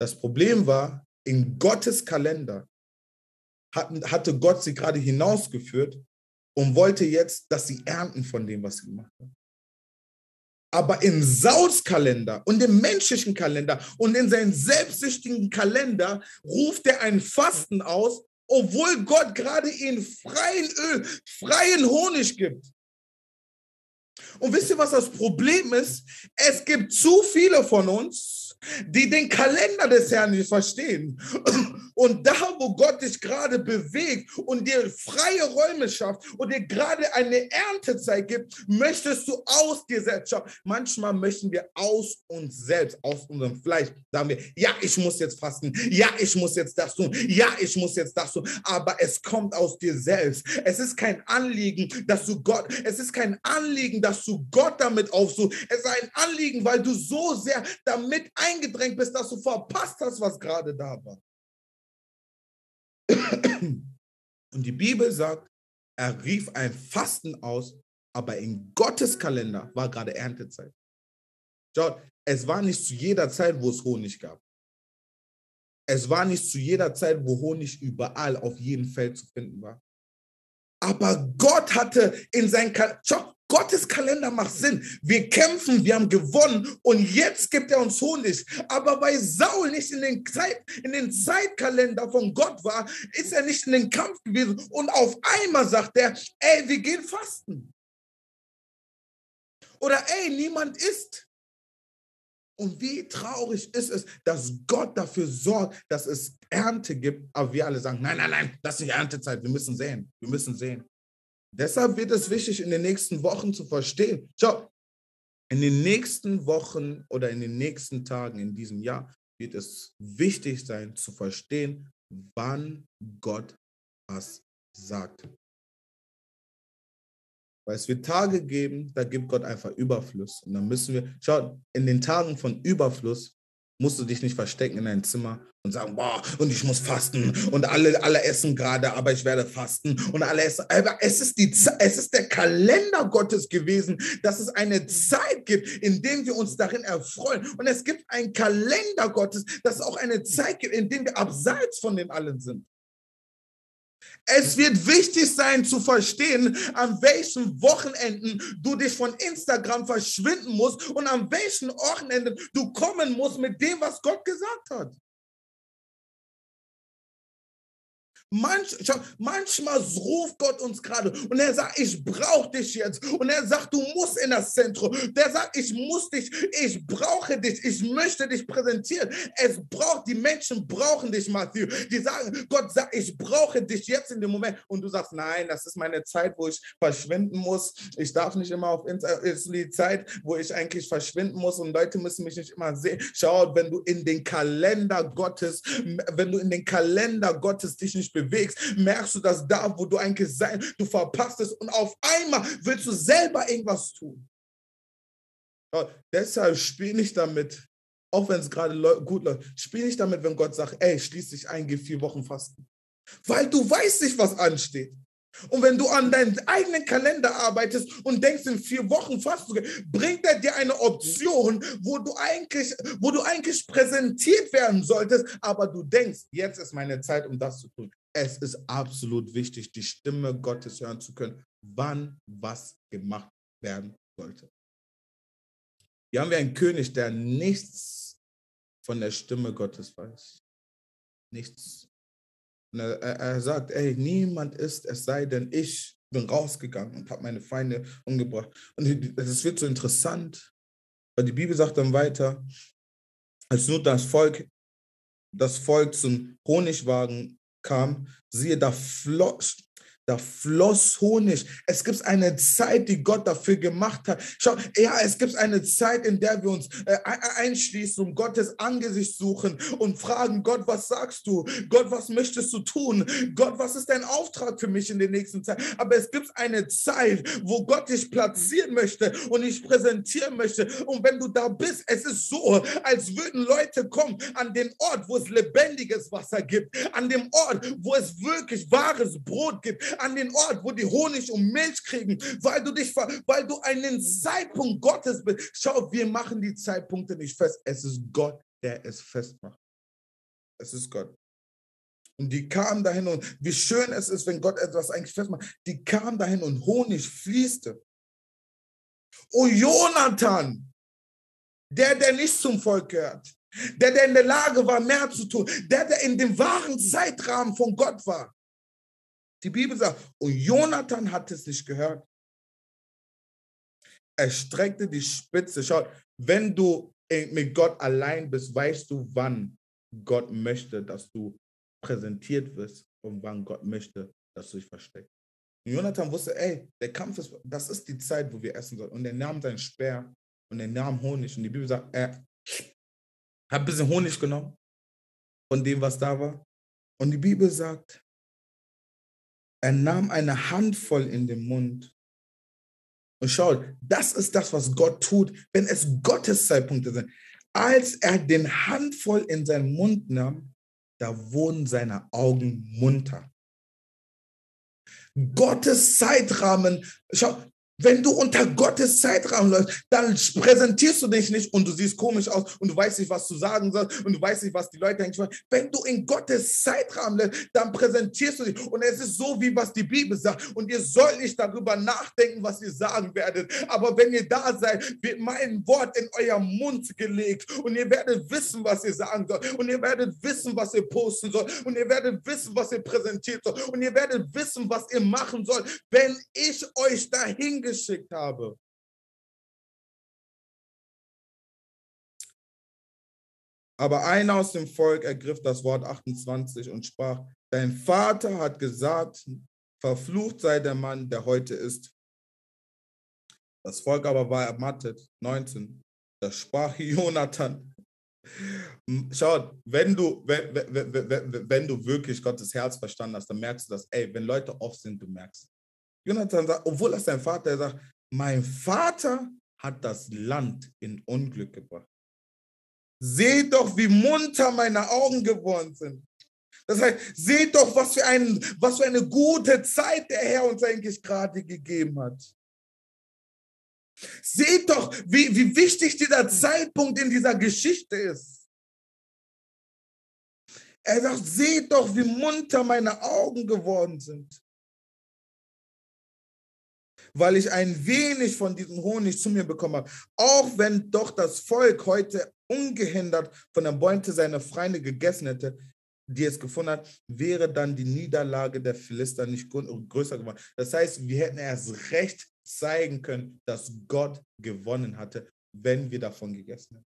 Das Problem war, in Gottes Kalender hatte Gott sie gerade hinausgeführt und wollte jetzt, dass sie ernten von dem, was sie gemacht haben. Aber im Sauls Kalender und im menschlichen Kalender und in seinem selbstsüchtigen Kalender ruft er ein Fasten aus, obwohl Gott gerade ihnen freien Öl, freien Honig gibt. Und wisst ihr, was das Problem ist? Es gibt zu viele von uns, die den Kalender des Herrn nicht verstehen. Und da, wo Gott dich gerade bewegt und dir freie Räume schafft und dir gerade eine Erntezeit gibt, möchtest du aus dir selbst schauen. Manchmal möchten wir aus uns selbst, aus unserem Fleisch, sagen wir, ja, ich muss jetzt fasten, ja, ich muss jetzt das tun, ja, ich muss jetzt das tun, aber es kommt aus dir selbst. Es ist kein Anliegen, dass du Gott, es ist kein Anliegen, dass du Gott damit aufsuchst. Es ist ein Anliegen, weil du so sehr damit eingedrängt bist, dass du verpasst hast, was gerade da war. Und die Bibel sagt, er rief ein Fasten aus, aber in Gottes Kalender war gerade Erntezeit. Schaut, es war nicht zu jeder Zeit, wo es Honig gab. Es war nicht zu jeder Zeit, wo Honig überall auf jedem Feld zu finden war. Aber Gott hatte in sein Kalender, Gottes Kalender macht Sinn. Wir kämpfen, wir haben gewonnen und jetzt gibt er uns Honig. Aber weil Saul nicht in den, Zeit, in den Zeitkalender von Gott war, ist er nicht in den Kampf gewesen. Und auf einmal sagt er, ey, wir gehen fasten. Oder ey, niemand isst. Und wie traurig ist es, dass Gott dafür sorgt, dass es Ernte gibt, aber wir alle sagen, nein, nein, nein, das ist nicht Erntezeit, wir müssen sehen, wir müssen sehen. Deshalb wird es wichtig, in den nächsten Wochen zu verstehen. Schau, in den nächsten Wochen oder in den nächsten Tagen in diesem Jahr wird es wichtig sein zu verstehen, wann Gott was sagt. Weil es wird Tage geben, da gibt Gott einfach Überfluss. Und dann müssen wir, schau, in den Tagen von Überfluss musst du dich nicht verstecken in dein Zimmer und sagen, boah, und ich muss fasten und alle, alle essen gerade, aber ich werde fasten und alle essen. Aber es ist, die, es ist der Kalender Gottes gewesen, dass es eine Zeit gibt, in der wir uns darin erfreuen. Und es gibt einen Kalender Gottes, dass es auch eine Zeit gibt, in der wir abseits von den allen sind. Es wird wichtig sein zu verstehen, an welchen Wochenenden du dich von Instagram verschwinden musst und an welchen Wochenenden du kommen musst mit dem, was Gott gesagt hat. Manch, manchmal ruft Gott uns gerade und er sagt, ich brauche dich jetzt. Und er sagt, du musst in das Zentrum. Der sagt, ich muss dich, ich brauche dich, ich möchte dich präsentieren. Es braucht, die Menschen brauchen dich, Matthew. Die sagen, Gott sagt, ich brauche dich jetzt in dem Moment. Und du sagst, nein, das ist meine Zeit, wo ich verschwinden muss. Ich darf nicht immer auf Instagram, ist die Zeit, wo ich eigentlich verschwinden muss und Leute müssen mich nicht immer sehen. Schau, wenn du in den Kalender Gottes, wenn du in den Kalender Gottes dich nicht bewegst, bewegst, merkst du, dass da, wo du eigentlich sein, du verpasst es und auf einmal willst du selber irgendwas tun. Ja, deshalb spiel nicht damit, auch wenn es gerade gut läuft, spiel nicht damit, wenn Gott sagt, ey, schließ dich ein, geh vier Wochen fasten. Weil du weißt nicht, was ansteht. Und wenn du an deinem eigenen Kalender arbeitest und denkst, in vier Wochen fast, bringt er dir eine Option, wo du eigentlich, wo du eigentlich präsentiert werden solltest, aber du denkst, jetzt ist meine Zeit, um das zu tun. Es ist absolut wichtig, die Stimme Gottes hören zu können, wann was gemacht werden sollte. Hier haben wir einen König, der nichts von der Stimme Gottes weiß. Nichts. Er, er sagt, ey, niemand ist, es sei denn ich bin rausgegangen und habe meine Feinde umgebracht. Und es wird so interessant, weil die Bibel sagt dann weiter, als nur das Volk, das Volk zum Honigwagen kam, siehe, da floss, da floss Honig. Es gibt eine Zeit, die Gott dafür gemacht hat. Schau, ja, es gibt eine Zeit, in der wir uns äh, einschließen und Gottes Angesicht suchen und fragen, Gott, was sagst du? Gott, was möchtest du tun? Gott, was ist dein Auftrag für mich in der nächsten Zeit? Aber es gibt eine Zeit, wo Gott dich platzieren möchte und dich präsentieren möchte. Und wenn du da bist, es ist so, als würden Leute kommen an den Ort, wo es lebendiges Wasser gibt, an dem Ort, wo es wirklich wahres Brot gibt, an den Ort, wo die Honig und Milch kriegen, weil du dich, weil du einen Zeitpunkt Gottes bist. Schau, wir machen die Zeitpunkte nicht fest. Es ist Gott, der es festmacht. Es ist Gott. Und die kamen dahin und wie schön es ist, wenn Gott etwas eigentlich festmacht. Die kamen dahin und Honig fließte. Oh Jonathan, der, der nicht zum Volk gehört, der, der in der Lage war, mehr zu tun, der, der in dem wahren Zeitrahmen von Gott war, die Bibel sagt, und Jonathan hat es nicht gehört. Er streckte die Spitze. Schau, wenn du mit Gott allein bist, weißt du, wann Gott möchte, dass du präsentiert wirst und wann Gott möchte, dass du dich versteckst. Und Jonathan wusste, ey, der Kampf ist, das ist die Zeit, wo wir essen sollen. Und er nahm seinen Speer und er nahm Honig. Und die Bibel sagt, er hat ein bisschen Honig genommen von dem, was da war. Und die Bibel sagt, er nahm eine Handvoll in den Mund. Und schaut, das ist das, was Gott tut, wenn es Gottes Zeitpunkte sind. Als er den Handvoll in seinen Mund nahm, da wurden seine Augen munter. Gottes Zeitrahmen, schau, Wenn du unter Gottes Zeitrahmen läufst, dann präsentierst du dich nicht und du siehst komisch aus und du weißt nicht, was du sagen sollst und du weißt nicht, was die Leute denken. Wenn du in Gottes Zeitrahmen läufst, dann präsentierst du dich. Und es ist so, wie was die Bibel sagt. Und ihr sollt nicht darüber nachdenken, was ihr sagen werdet. Aber wenn ihr da seid, wird mein Wort in euer Mund gelegt und ihr werdet wissen, was ihr sagen sollt. Und ihr werdet wissen, was ihr posten sollt. Und ihr werdet wissen, was ihr präsentiert sollt. Und ihr werdet wissen, was ihr machen sollt, wenn ich euch dahin geschickt habe. Aber einer aus dem Volk ergriff das Wort 28 und sprach, dein Vater hat gesagt, verflucht sei der Mann, der heute ist. Das Volk aber war ermattet. 19. Da sprach Jonathan. Schaut, wenn du, wenn, wenn, wenn, du wirklich Gottes Herz verstanden hast, dann merkst du das, ey, wenn Leute off sind, du merkst. Jonathan sagt, obwohl das sein Vater ist, sagt, mein Vater hat das Land in Unglück gebracht. Seht doch, wie munter meine Augen geworden sind. Das heißt, seht doch, was für, ein, was für eine gute Zeit der Herr uns eigentlich gerade gegeben hat. Seht doch, wie, wie wichtig dieser Zeitpunkt in dieser Geschichte ist. Er sagt, seht doch, wie munter meine Augen geworden sind weil ich ein wenig von diesem Honig zu mir bekommen habe. Auch wenn doch das Volk heute ungehindert von der Beute seiner Freunde gegessen hätte, die es gefunden hat, wäre dann die Niederlage der Philister nicht größer geworden. Das heißt, wir hätten erst recht zeigen können, dass Gott gewonnen hatte, wenn wir davon gegessen hätten.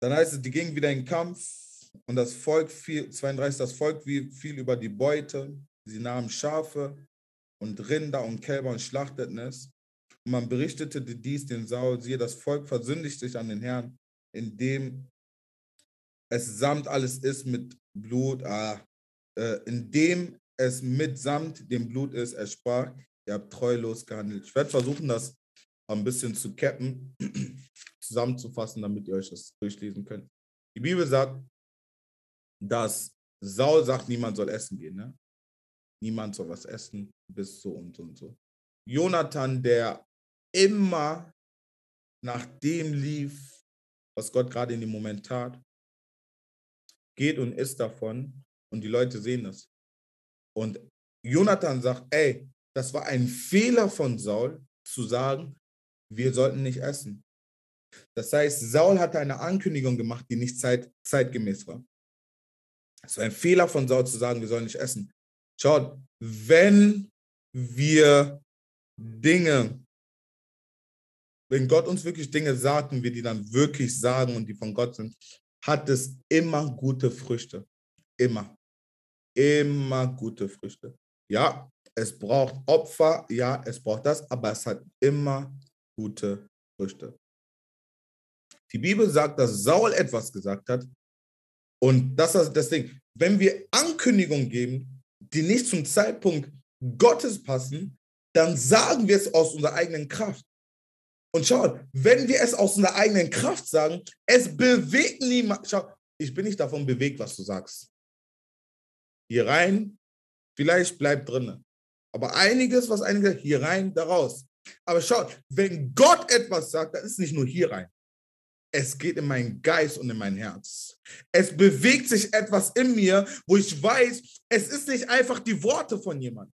Dann heißt es, die gingen wieder in den Kampf und das Volk fiel, 32, das Volk fiel über die Beute Sie nahmen Schafe und Rinder und Kälber und schlachteten es. Und man berichtete dies den Saul, siehe, das Volk versündigt sich an den Herrn, indem es samt alles ist mit Blut, ah, äh, indem es mitsamt dem Blut ist, er sprach, ihr habt treulos gehandelt. Ich werde versuchen, das ein bisschen zu cappen, zusammenzufassen, damit ihr euch das durchlesen könnt. Die Bibel sagt, dass Saul sagt, niemand soll essen gehen. Ne? Niemand soll was essen, bis so und so und so. Jonathan, der immer nach dem lief, was Gott gerade in dem Moment tat, geht und isst davon und die Leute sehen das. Und Jonathan sagt, ey, das war ein Fehler von Saul zu sagen, wir sollten nicht essen. Das heißt, Saul hatte eine Ankündigung gemacht, die nicht zeit, zeitgemäß war. Es war ein Fehler von Saul zu sagen, wir sollen nicht essen. Schaut, wenn wir Dinge, wenn Gott uns wirklich Dinge sagt und wir die dann wirklich sagen und die von Gott sind, hat es immer gute Früchte. Immer. Immer gute Früchte. Ja, es braucht Opfer, ja, es braucht das, aber es hat immer gute Früchte. Die Bibel sagt, dass Saul etwas gesagt hat. Und das ist das Ding. Wenn wir Ankündigung geben, die nicht zum Zeitpunkt Gottes passen, dann sagen wir es aus unserer eigenen Kraft. Und schaut, wenn wir es aus unserer eigenen Kraft sagen, es bewegt niemand. Schau, ich bin nicht davon bewegt, was du sagst. Hier rein, vielleicht bleibt drin. Aber einiges, was einige hier rein, da raus. Aber schaut, wenn Gott etwas sagt, dann ist es nicht nur hier rein es geht in meinen Geist und in mein Herz. Es bewegt sich etwas in mir, wo ich weiß, es ist nicht einfach die Worte von jemandem.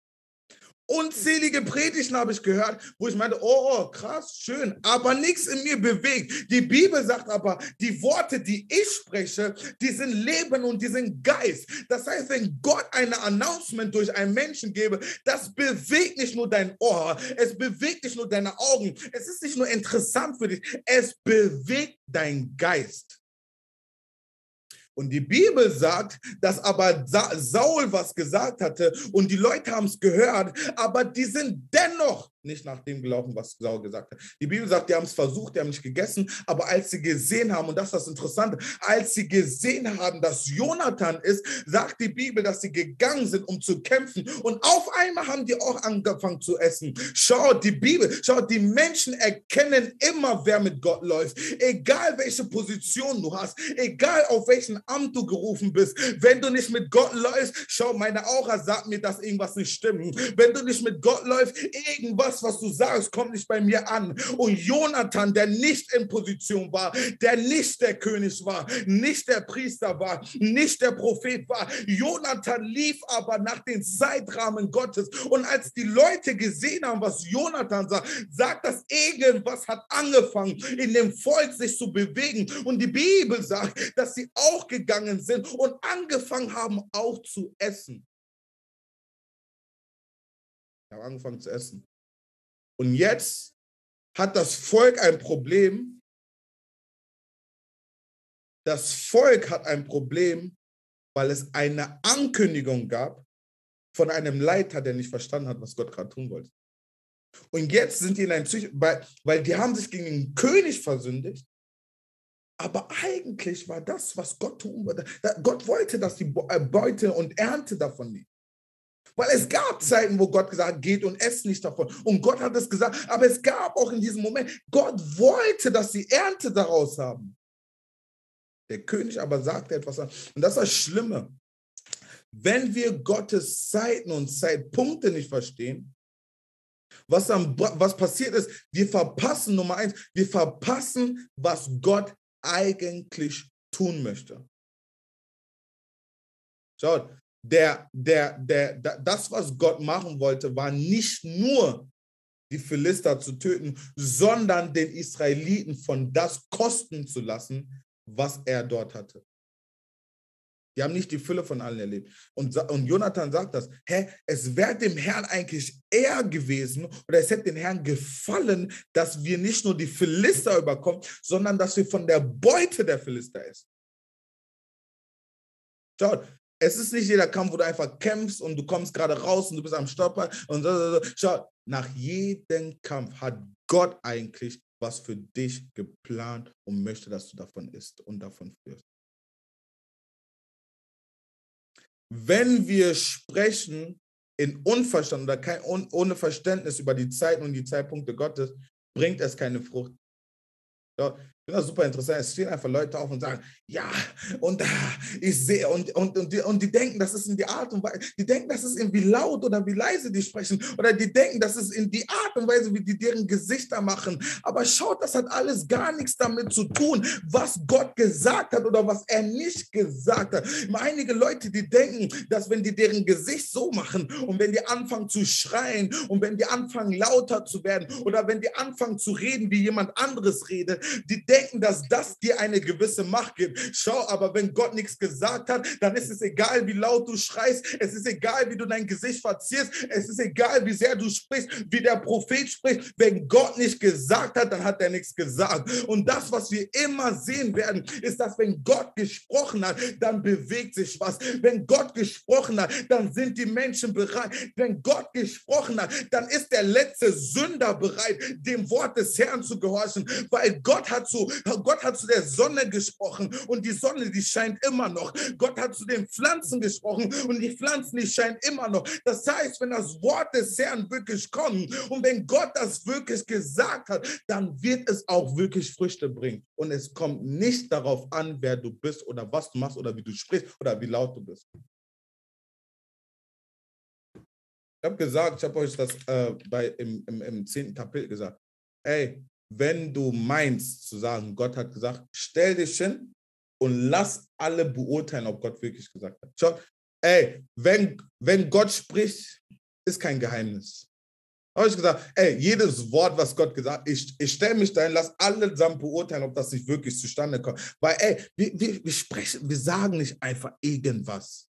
Unzählige Predigten habe ich gehört, wo ich meinte, oh, oh, krass, schön, aber nichts in mir bewegt. Die Bibel sagt aber, die Worte, die ich spreche, die sind Leben und die sind Geist. Das heißt, wenn Gott eine Announcement durch einen Menschen gebe, das bewegt nicht nur dein Ohr, es bewegt nicht nur deine Augen, es ist nicht nur interessant für dich, es bewegt dein Geist. Und die Bibel sagt, dass aber Saul was gesagt hatte und die Leute haben es gehört, aber die sind dennoch nicht nach dem gelaufen, was Saul gesagt hat. Die Bibel sagt, die haben es versucht, die haben nicht gegessen, aber als sie gesehen haben, und das ist das Interessante, als sie gesehen haben, dass Jonathan ist, sagt die Bibel, dass sie gegangen sind, um zu kämpfen. Und auf einmal haben die auch angefangen zu essen. Schaut, die Bibel, schaut, die Menschen erkennen immer, wer mit Gott läuft. Egal welche Position du hast, egal auf welchen Amt du gerufen bist, wenn du nicht mit Gott läufst, schau, meine Aura sagt mir, dass irgendwas nicht stimmt. Wenn du nicht mit Gott läufst, irgendwas, was du sagst, kommt nicht bei mir an. Und Jonathan, der nicht in Position war, der nicht der König war, nicht der Priester war, nicht der Prophet war. Jonathan lief aber nach den Zeitrahmen Gottes. Und als die Leute gesehen haben, was Jonathan sagt, sagt das irgendwas hat angefangen, in dem Volk sich zu bewegen. Und die Bibel sagt, dass sie auch gegangen sind und angefangen haben, auch zu essen. Sie haben angefangen zu essen. Und jetzt hat das Volk ein Problem. Das Volk hat ein Problem, weil es eine Ankündigung gab von einem Leiter, der nicht verstanden hat, was Gott gerade tun wollte. Und jetzt sind die in einem Psych, weil, weil die haben sich gegen den König versündigt. Aber eigentlich war das, was Gott tun wollte. Gott wollte, dass die äh, Beute und Ernte davon nehmen. Weil es gab Zeiten, wo Gott gesagt hat, geht und esst nicht davon. Und Gott hat es gesagt, aber es gab auch in diesem Moment, Gott wollte, dass sie Ernte daraus haben. Der König aber sagte etwas an. Und das ist das Schlimme. Wenn wir Gottes Zeiten und Zeitpunkte nicht verstehen, was, dann, was passiert ist, wir verpassen Nummer eins, wir verpassen, was Gott eigentlich tun möchte. Schaut, der, der, der, das, was Gott machen wollte, war nicht nur die Philister zu töten, sondern den Israeliten von das kosten zu lassen, was er dort hatte. Die haben nicht die Fülle von allen erlebt. Und, und Jonathan sagt das, hä, es wäre dem Herrn eigentlich eher gewesen oder es hätte dem Herrn gefallen, dass wir nicht nur die Philister überkommen, sondern dass wir von der Beute der Philister essen. Schaut, es ist nicht jeder Kampf, wo du einfach kämpfst und du kommst gerade raus und du bist am Stopper. Und so, so, so. Schau, nach jedem Kampf hat Gott eigentlich was für dich geplant und möchte, dass du davon isst und davon führst. Wenn wir sprechen in Unverstand oder kein, ohne Verständnis über die Zeiten und die Zeitpunkte Gottes, bringt es keine Frucht. Ich super interessant. Es stehen einfach Leute auf und sagen, ja, und äh, ich sehe, und, und, und, die, und die denken, das ist in die Art und Weise, die denken, das ist irgendwie laut oder wie leise die sprechen, oder die denken, das ist in die Art und Weise, wie die deren Gesichter machen. Aber schaut, das hat alles gar nichts damit zu tun, was Gott gesagt hat oder was er nicht gesagt hat. Einige Leute, die denken, dass wenn die deren Gesicht so machen und wenn die anfangen zu schreien und wenn die anfangen lauter zu werden oder wenn die anfangen zu reden, wie jemand anderes redet, die denken, denken, dass das dir eine gewisse Macht gibt. Schau, aber wenn Gott nichts gesagt hat, dann ist es egal, wie laut du schreist. Es ist egal, wie du dein Gesicht verzierst. Es ist egal, wie sehr du sprichst, wie der Prophet spricht. Wenn Gott nicht gesagt hat, dann hat er nichts gesagt. Und das, was wir immer sehen werden, ist, dass wenn Gott gesprochen hat, dann bewegt sich was. Wenn Gott gesprochen hat, dann sind die Menschen bereit. Wenn Gott gesprochen hat, dann ist der letzte Sünder bereit, dem Wort des Herrn zu gehorchen, weil Gott hat so Gott hat zu der Sonne gesprochen und die Sonne, die scheint immer noch. Gott hat zu den Pflanzen gesprochen und die Pflanzen, die scheinen immer noch. Das heißt, wenn das Wort des Herrn wirklich kommt und wenn Gott das wirklich gesagt hat, dann wird es auch wirklich Früchte bringen. Und es kommt nicht darauf an, wer du bist oder was du machst oder wie du sprichst oder wie laut du bist. Ich habe gesagt, ich habe euch das äh, bei, im, im, im 10. Kapitel gesagt. Ey, wenn du meinst zu sagen, Gott hat gesagt, stell dich hin und lass alle beurteilen, ob Gott wirklich gesagt hat. Schau, ey, wenn, wenn Gott spricht, ist kein Geheimnis. Habe ich gesagt, ey, jedes Wort, was Gott gesagt hat, ich, ich stelle mich dahin, lass alle zusammen beurteilen, ob das nicht wirklich zustande kommt. Weil, ey, wir, wir, wir sprechen, wir sagen nicht einfach irgendwas.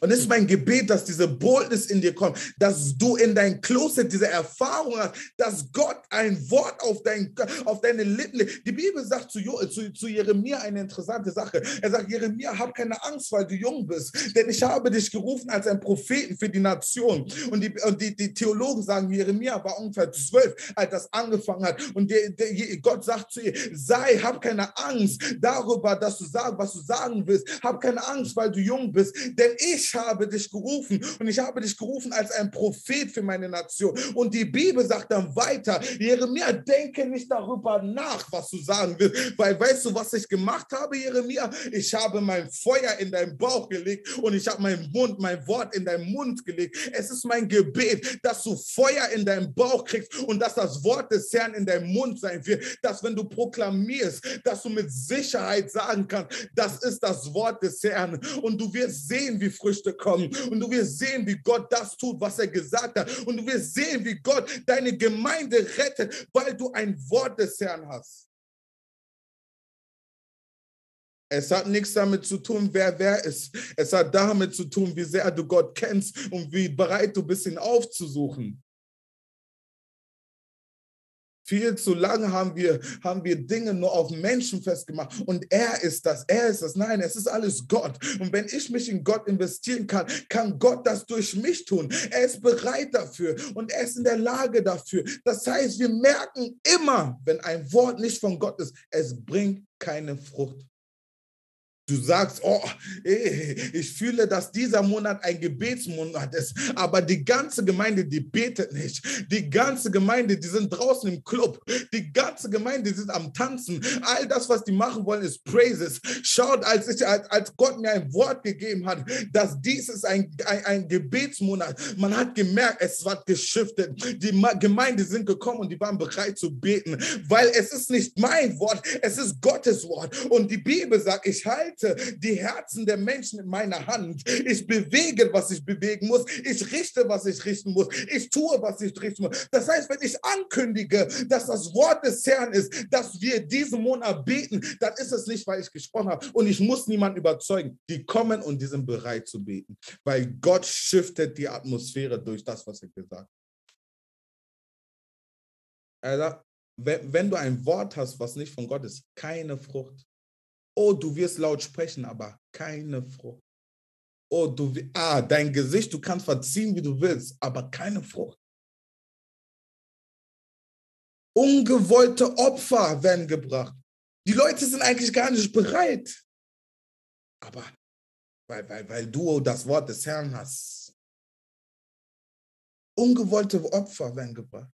Und es ist mein Gebet, dass diese Boldness in dir kommt, dass du in dein Closet diese Erfahrung hast, dass Gott ein Wort auf, dein, auf deine Lippen legt. Die Bibel sagt zu, zu, zu Jeremia eine interessante Sache. Er sagt, Jeremia, hab keine Angst, weil du jung bist, denn ich habe dich gerufen als ein Propheten für die Nation. Und die, und die, die Theologen sagen, Jeremia war ungefähr zwölf, als das angefangen hat. Und der, der, Gott sagt zu ihr, sei, hab keine Angst darüber, dass du sagst, was du sagen willst. Hab keine Angst, weil du jung bist, denn ich ich habe dich gerufen und ich habe dich gerufen als ein Prophet für meine Nation. Und die Bibel sagt dann weiter, Jeremia, denke nicht darüber nach, was du sagen willst, weil weißt du, was ich gemacht habe, Jeremia? Ich habe mein Feuer in deinen Bauch gelegt und ich habe meinen Mund, mein Wort in deinen Mund gelegt. Es ist mein Gebet, dass du Feuer in deinen Bauch kriegst und dass das Wort des Herrn in deinem Mund sein wird, dass wenn du proklamierst, dass du mit Sicherheit sagen kannst, das ist das Wort des Herrn und du wirst sehen, wie Früchte kommen. Und du wirst sehen, wie Gott das tut, was er gesagt hat. Und du wirst sehen, wie Gott deine Gemeinde rettet, weil du ein Wort des Herrn hast. Es hat nichts damit zu tun, wer wer ist. Es hat damit zu tun, wie sehr du Gott kennst und wie bereit du bist, ihn aufzusuchen. Viel zu lange haben wir, haben wir Dinge nur auf Menschen festgemacht. Und er ist das, er ist das. Nein, es ist alles Gott. Und wenn ich mich in Gott investieren kann, kann Gott das durch mich tun. Er ist bereit dafür und er ist in der Lage dafür. Das heißt, wir merken immer, wenn ein Wort nicht von Gott ist, es bringt keine Frucht. Du sagst, oh, ich fühle, dass dieser Monat ein Gebetsmonat ist, aber die ganze Gemeinde, die betet nicht. Die ganze Gemeinde, die sind draußen im Club. Die ganze Gemeinde, die sind am Tanzen. All das, was die machen wollen, ist Praises. Schaut, als, ich, als, Gott mir ein Wort gegeben hat, dass dies ist ein, ein, ein Gebetsmonat. Man hat gemerkt, es war geschiftet. Die Gemeinde sind gekommen und die waren bereit zu beten, weil es ist nicht mein Wort, es ist Gottes Wort. Und die Bibel sagt, ich halte halte die Herzen der Menschen in meiner Hand. Ich bewege, was ich bewegen muss. Ich richte, was ich richten muss. Ich tue, was ich richten muss. Das heißt, wenn ich ankündige, dass das Wort des Herrn ist, dass wir diesen Monat beten, dann ist es nicht, weil ich gesprochen habe. Und ich muss niemanden überzeugen. Die kommen und die sind bereit zu beten, weil Gott shiftet die Atmosphäre durch das, was er gesagt hat. Also, wenn, wenn du ein Wort hast, was nicht von Gott ist, keine Frucht. Oh, du wirst laut sprechen, aber keine Frucht. Oh, du, ah, dein Gesicht, du kannst verziehen, wie du willst, aber keine Frucht. Ungewollte Opfer werden gebracht. Die Leute sind eigentlich gar nicht bereit. Aber weil, weil, weil du das Wort des Herrn hast. Ungewollte Opfer werden gebracht.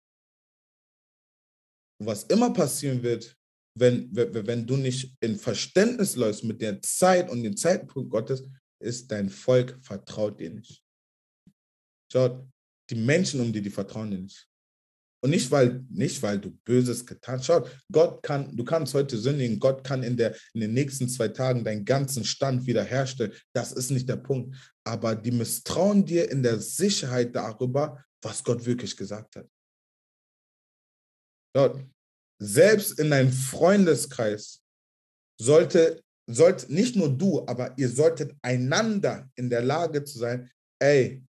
Und was immer passieren wird, wenn, wenn du nicht in Verständnis läufst mit der Zeit und dem Zeitpunkt Gottes, ist dein Volk vertraut dir nicht. Schaut, die Menschen um dir, die vertrauen dir nicht. Und nicht weil, nicht, weil du Böses getan hast. Schaut, Gott kann, du kannst heute sündigen, Gott kann in, der, in den nächsten zwei Tagen deinen ganzen Stand wiederherstellen. Das ist nicht der Punkt. Aber die misstrauen dir in der Sicherheit darüber, was Gott wirklich gesagt hat. Schaut, selbst in deinem Freundeskreis sollte, sollte nicht nur du, aber ihr solltet einander in der Lage zu sein, ey,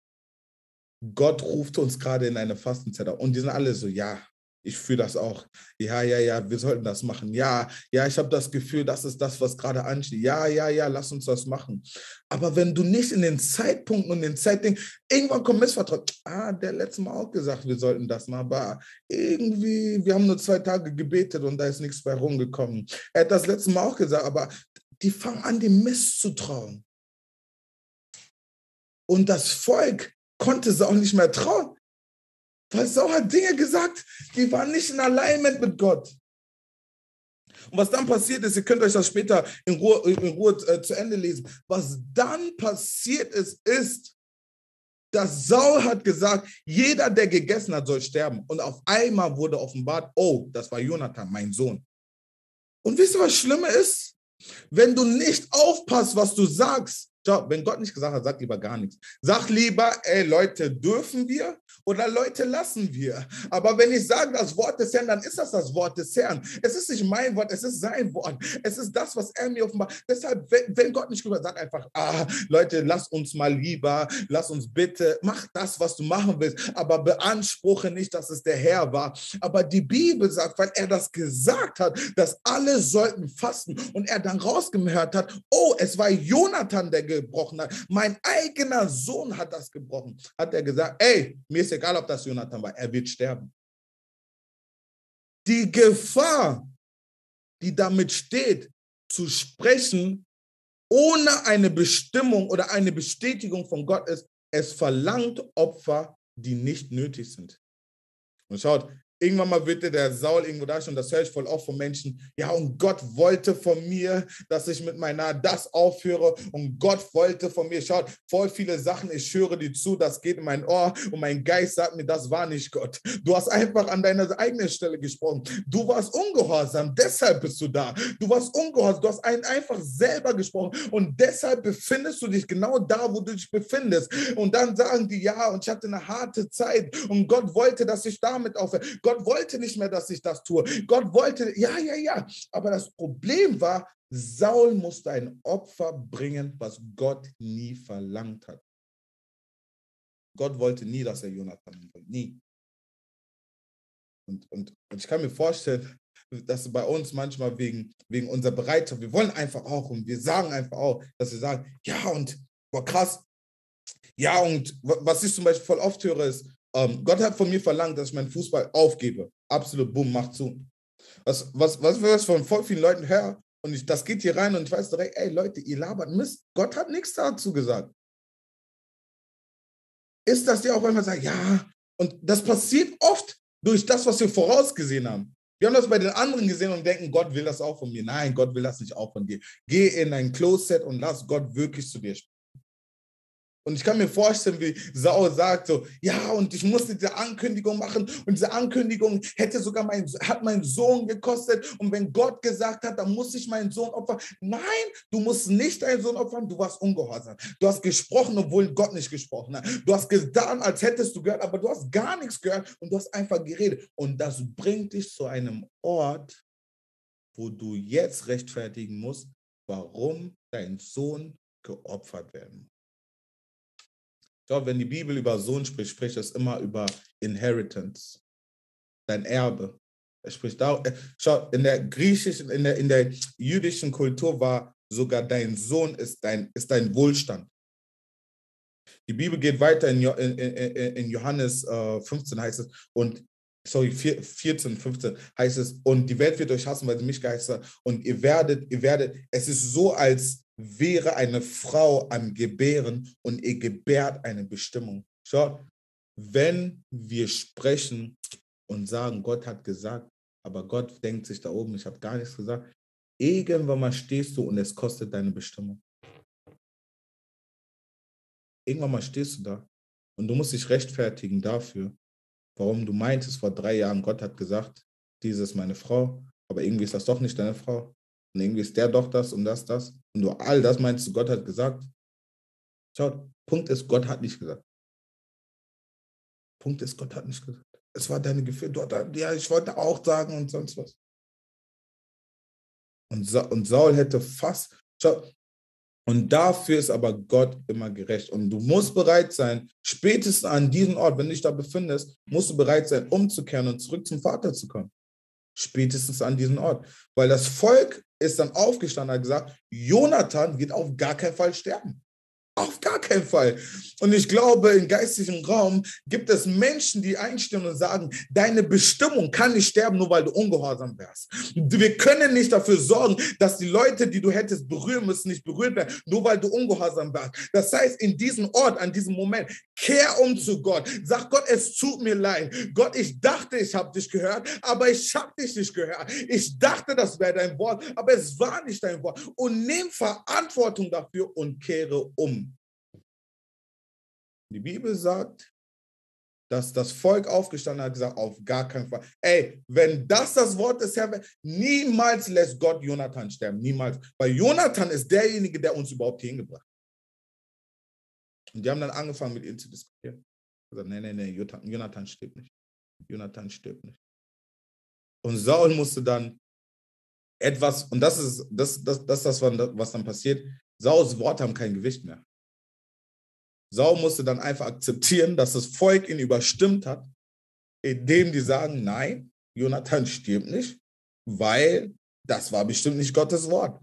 Gott ruft uns gerade in eine Fastenzeit. Und die sind alle so, ja, ich fühle das auch. Ja, ja, ja, wir sollten das machen. Ja, ja, ich habe das Gefühl, das ist das, was gerade ansteht. Ja, ja, ja, lass uns das machen. Aber wenn du nicht in den Zeitpunkten und den Zeitdingen, irgendwann kommt Missvertrauen. Ah, der letzte Mal auch gesagt, wir sollten das machen. Aber irgendwie, wir haben nur zwei Tage gebetet und da ist nichts bei rumgekommen. Er hat das letzte Mal auch gesagt, aber die fangen an, dem Mist zu trauen. Und das Volk konnte es auch nicht mehr trauen. Weil Saul hat Dinge gesagt, die waren nicht in Alignment mit Gott. Und was dann passiert ist, ihr könnt euch das später in Ruhe, in Ruhe äh, zu Ende lesen. Was dann passiert ist, ist, dass Saul hat gesagt, jeder, der gegessen hat, soll sterben. Und auf einmal wurde offenbart, oh, das war Jonathan, mein Sohn. Und wisst ihr, was Schlimme ist? Wenn du nicht aufpasst, was du sagst, Schau, wenn Gott nicht gesagt hat, sag lieber gar nichts. Sag lieber, ey Leute, dürfen wir oder Leute, lassen wir. Aber wenn ich sage das Wort des Herrn, dann ist das das Wort des Herrn. Es ist nicht mein Wort, es ist sein Wort. Es ist das, was er mir offenbart. Deshalb, wenn, wenn Gott nicht gesagt sag einfach, ah, Leute, lass uns mal lieber, lass uns bitte, mach das, was du machen willst, aber beanspruche nicht, dass es der Herr war. Aber die Bibel sagt, weil er das gesagt hat, dass alle sollten fasten und er dann rausgehört hat, oh, es war Jonathan, der gebrochen hat. Mein eigener Sohn hat das gebrochen. Hat er gesagt, ey, mir ist egal, ob das Jonathan war, er wird sterben. Die Gefahr, die damit steht, zu sprechen, ohne eine Bestimmung oder eine Bestätigung von Gott ist, es verlangt Opfer, die nicht nötig sind. Und schaut, Irgendwann mal wird der Saul irgendwo da schon, das höre ich voll oft von Menschen. Ja, und Gott wollte von mir, dass ich mit meiner das aufhöre. Und Gott wollte von mir. Schaut, voll viele Sachen, ich höre dir zu, das geht in mein Ohr und mein Geist sagt mir, das war nicht Gott. Du hast einfach an deiner eigenen Stelle gesprochen. Du warst ungehorsam, deshalb bist du da. Du warst ungehorsam, du hast einen einfach selber gesprochen und deshalb befindest du dich genau da, wo du dich befindest. Und dann sagen die, ja, und ich hatte eine harte Zeit und Gott wollte, dass ich damit aufhöre. Gott wollte nicht mehr, dass ich das tue. Gott wollte, ja, ja, ja. Aber das Problem war, Saul musste ein Opfer bringen, was Gott nie verlangt hat. Gott wollte nie, dass er Jonathan bringt. Nie. Und, und, und ich kann mir vorstellen, dass bei uns manchmal wegen, wegen unserer Bereitschaft, wir wollen einfach auch und wir sagen einfach auch, dass wir sagen, ja und, boah krass, ja und was ich zum Beispiel voll oft höre ist, ähm, Gott hat von mir verlangt, dass ich meinen Fußball aufgebe. Absolut, bumm, mach zu. Was, was, was wir von voll vielen Leuten hören, und ich, das geht hier rein und ich weiß direkt, ey Leute, ihr labert Mist. Gott hat nichts dazu gesagt. Ist das dir auch einmal sagen, ja, und das passiert oft durch das, was wir vorausgesehen haben. Wir haben das bei den anderen gesehen und denken, Gott will das auch von mir. Nein, Gott will das nicht auch von dir. Geh in ein Closet und lass Gott wirklich zu dir sprechen. Und ich kann mir vorstellen, wie Saul sagt so, ja, und ich musste diese Ankündigung machen und diese Ankündigung hätte sogar mein, hat meinen Sohn gekostet. Und wenn Gott gesagt hat, dann muss ich meinen Sohn opfern. Nein, du musst nicht deinen Sohn opfern, du warst ungehorsam. Du hast gesprochen, obwohl Gott nicht gesprochen hat. Du hast getan, als hättest du gehört, aber du hast gar nichts gehört und du hast einfach geredet. Und das bringt dich zu einem Ort, wo du jetzt rechtfertigen musst, warum dein Sohn geopfert werden muss. Ich glaube, wenn die Bibel über Sohn spricht, spricht es immer über Inheritance, dein Erbe. Er spricht da, äh, schau, in der griechischen, in der, in der jüdischen Kultur war sogar dein Sohn ist dein, ist dein Wohlstand. Die Bibel geht weiter in, in, in Johannes äh, 15 heißt es, und sorry, 14, 15 heißt es, und die Welt wird euch hassen, weil sie mich geheißen hat. Und ihr werdet, ihr werdet, es ist so, als wäre eine Frau am Gebären und ihr gebärt eine Bestimmung. Schaut, wenn wir sprechen und sagen, Gott hat gesagt, aber Gott denkt sich da oben, ich habe gar nichts gesagt, irgendwann mal stehst du und es kostet deine Bestimmung. Irgendwann mal stehst du da und du musst dich rechtfertigen dafür, warum du meintest vor drei Jahren, Gott hat gesagt, diese ist meine Frau, aber irgendwie ist das doch nicht deine Frau. Und irgendwie ist der doch das und das, das. Und du all das meinst du, Gott hat gesagt. Schaut, Punkt ist, Gott hat nicht gesagt. Punkt ist, Gott hat nicht gesagt. Es war deine Gefühle. Du ja, ich wollte auch sagen und sonst was. Und, Sa und Saul hätte fast, schau, und dafür ist aber Gott immer gerecht. Und du musst bereit sein, spätestens an diesem Ort, wenn du dich da befindest, musst du bereit sein, umzukehren und zurück zum Vater zu kommen. Spätestens an diesem Ort. Weil das Volk ist dann aufgestanden und hat gesagt, Jonathan wird auf gar keinen Fall sterben. Auf gar keinen Fall. Und ich glaube, im geistigen Raum gibt es Menschen, die einstehen und sagen, deine Bestimmung kann nicht sterben, nur weil du ungehorsam wärst. Wir können nicht dafür sorgen, dass die Leute, die du hättest berühren müssen, nicht berührt werden, nur weil du ungehorsam warst. Das heißt, in diesem Ort, an diesem Moment, kehr um zu Gott. Sag Gott, es tut mir leid. Gott, ich dachte, ich habe dich gehört, aber ich habe dich nicht gehört. Ich dachte, das wäre dein Wort, aber es war nicht dein Wort. Und nimm Verantwortung dafür und kehre um. Die Bibel sagt, dass das Volk aufgestanden hat, gesagt, auf gar keinen Fall. Ey, wenn das das Wort des Herrn wäre, niemals lässt Gott Jonathan sterben, niemals. Weil Jonathan ist derjenige, der uns überhaupt hingebracht hat. Und die haben dann angefangen, mit ihm zu diskutieren. Gesagt, nee, nee, nee, Jonathan stirbt nicht. Jonathan stirbt nicht. Und Saul musste dann etwas, und das ist das, das, das, das, was dann passiert, Sauls Worte haben kein Gewicht mehr. Saul musste dann einfach akzeptieren, dass das Volk ihn überstimmt hat, indem die sagen, nein, Jonathan stirbt nicht, weil das war bestimmt nicht Gottes Wort.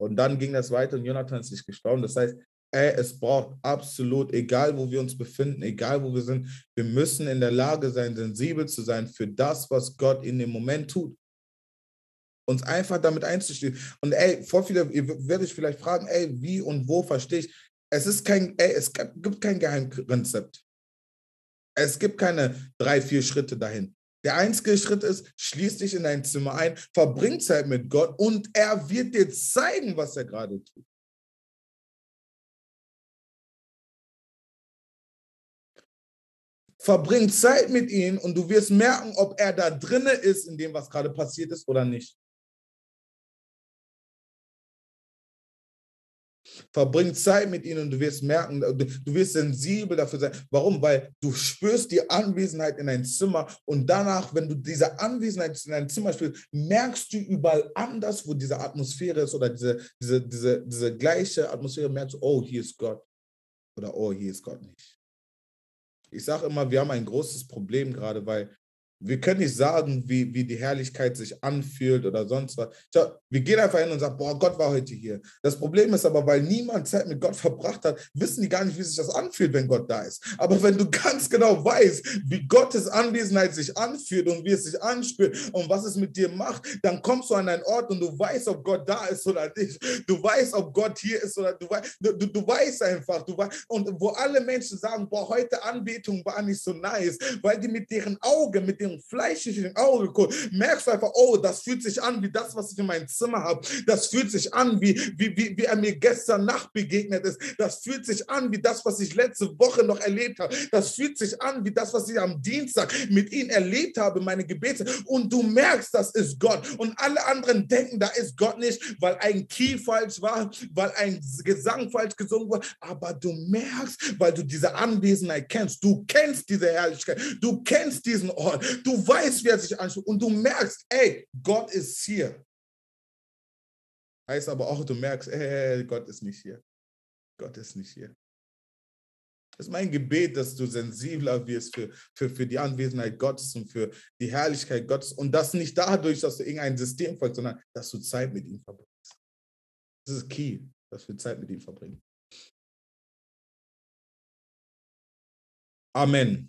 Und dann ging das weiter und Jonathan ist nicht gestorben. Das heißt, ey, es braucht absolut, egal wo wir uns befinden, egal wo wir sind, wir müssen in der Lage sein, sensibel zu sein für das, was Gott in dem Moment tut. Uns einfach damit einzustehen. Und ey, vor viele, ihr werdet euch vielleicht fragen, ey, wie und wo verstehe ich? Es ist kein, ey, es gibt kein Geheimrezept. Es gibt keine drei, vier Schritte dahin. Der einzige Schritt ist, schließ dich in dein Zimmer ein, verbring Zeit mit Gott und er wird dir zeigen, was er gerade tut. Verbring Zeit mit ihm und du wirst merken, ob er da drinne ist in dem, was gerade passiert ist oder nicht. Verbring Zeit mit ihnen und du wirst merken, du wirst sensibel dafür sein. Warum? Weil du spürst die Anwesenheit in dein Zimmer und danach, wenn du diese Anwesenheit in dein Zimmer spürst, merkst du überall anders, wo diese Atmosphäre ist oder diese, diese, diese, diese gleiche Atmosphäre, merkst du, oh, hier ist Gott oder oh, hier ist Gott nicht. Ich sage immer, wir haben ein großes Problem gerade, weil wir können nicht sagen, wie, wie die Herrlichkeit sich anfühlt oder sonst was. Wir gehen einfach hin und sagen, boah, Gott war heute hier. Das Problem ist aber, weil niemand Zeit mit Gott verbracht hat, wissen die gar nicht, wie sich das anfühlt, wenn Gott da ist. Aber wenn du ganz genau weißt, wie Gottes Anwesenheit sich anfühlt und wie es sich anspürt und was es mit dir macht, dann kommst du an einen Ort und du weißt, ob Gott da ist oder nicht. Du weißt, ob Gott hier ist oder du weißt, du, du weißt einfach, du weißt, und wo alle Menschen sagen, boah, heute Anbetung war nicht so nice, weil die mit deren Augen, mit dem fleischlichen Auge merkst du einfach, oh, das fühlt sich an wie das, was ich in meinem Zimmer habe. Das fühlt sich an, wie, wie, wie, wie er mir gestern Nacht begegnet ist. Das fühlt sich an wie das, was ich letzte Woche noch erlebt habe. Das fühlt sich an wie das, was ich am Dienstag mit ihm erlebt habe, meine Gebete. Und du merkst, das ist Gott. Und alle anderen denken, da ist Gott nicht, weil ein Key falsch war, weil ein Gesang falsch gesungen wurde. Aber du merkst, weil du diese Anwesenheit kennst. Du kennst diese Herrlichkeit. Du kennst diesen Ort. Du weißt, wie er sich anschaut. Und du merkst, ey, Gott ist hier. Heißt aber auch, du merkst, ey, Gott ist nicht hier. Gott ist nicht hier. Das ist mein Gebet, dass du sensibler wirst für, für, für die Anwesenheit Gottes und für die Herrlichkeit Gottes. Und das nicht dadurch, dass du irgendein System folgst, sondern dass du Zeit mit ihm verbringst. Das ist key, dass wir Zeit mit ihm verbringen. Amen.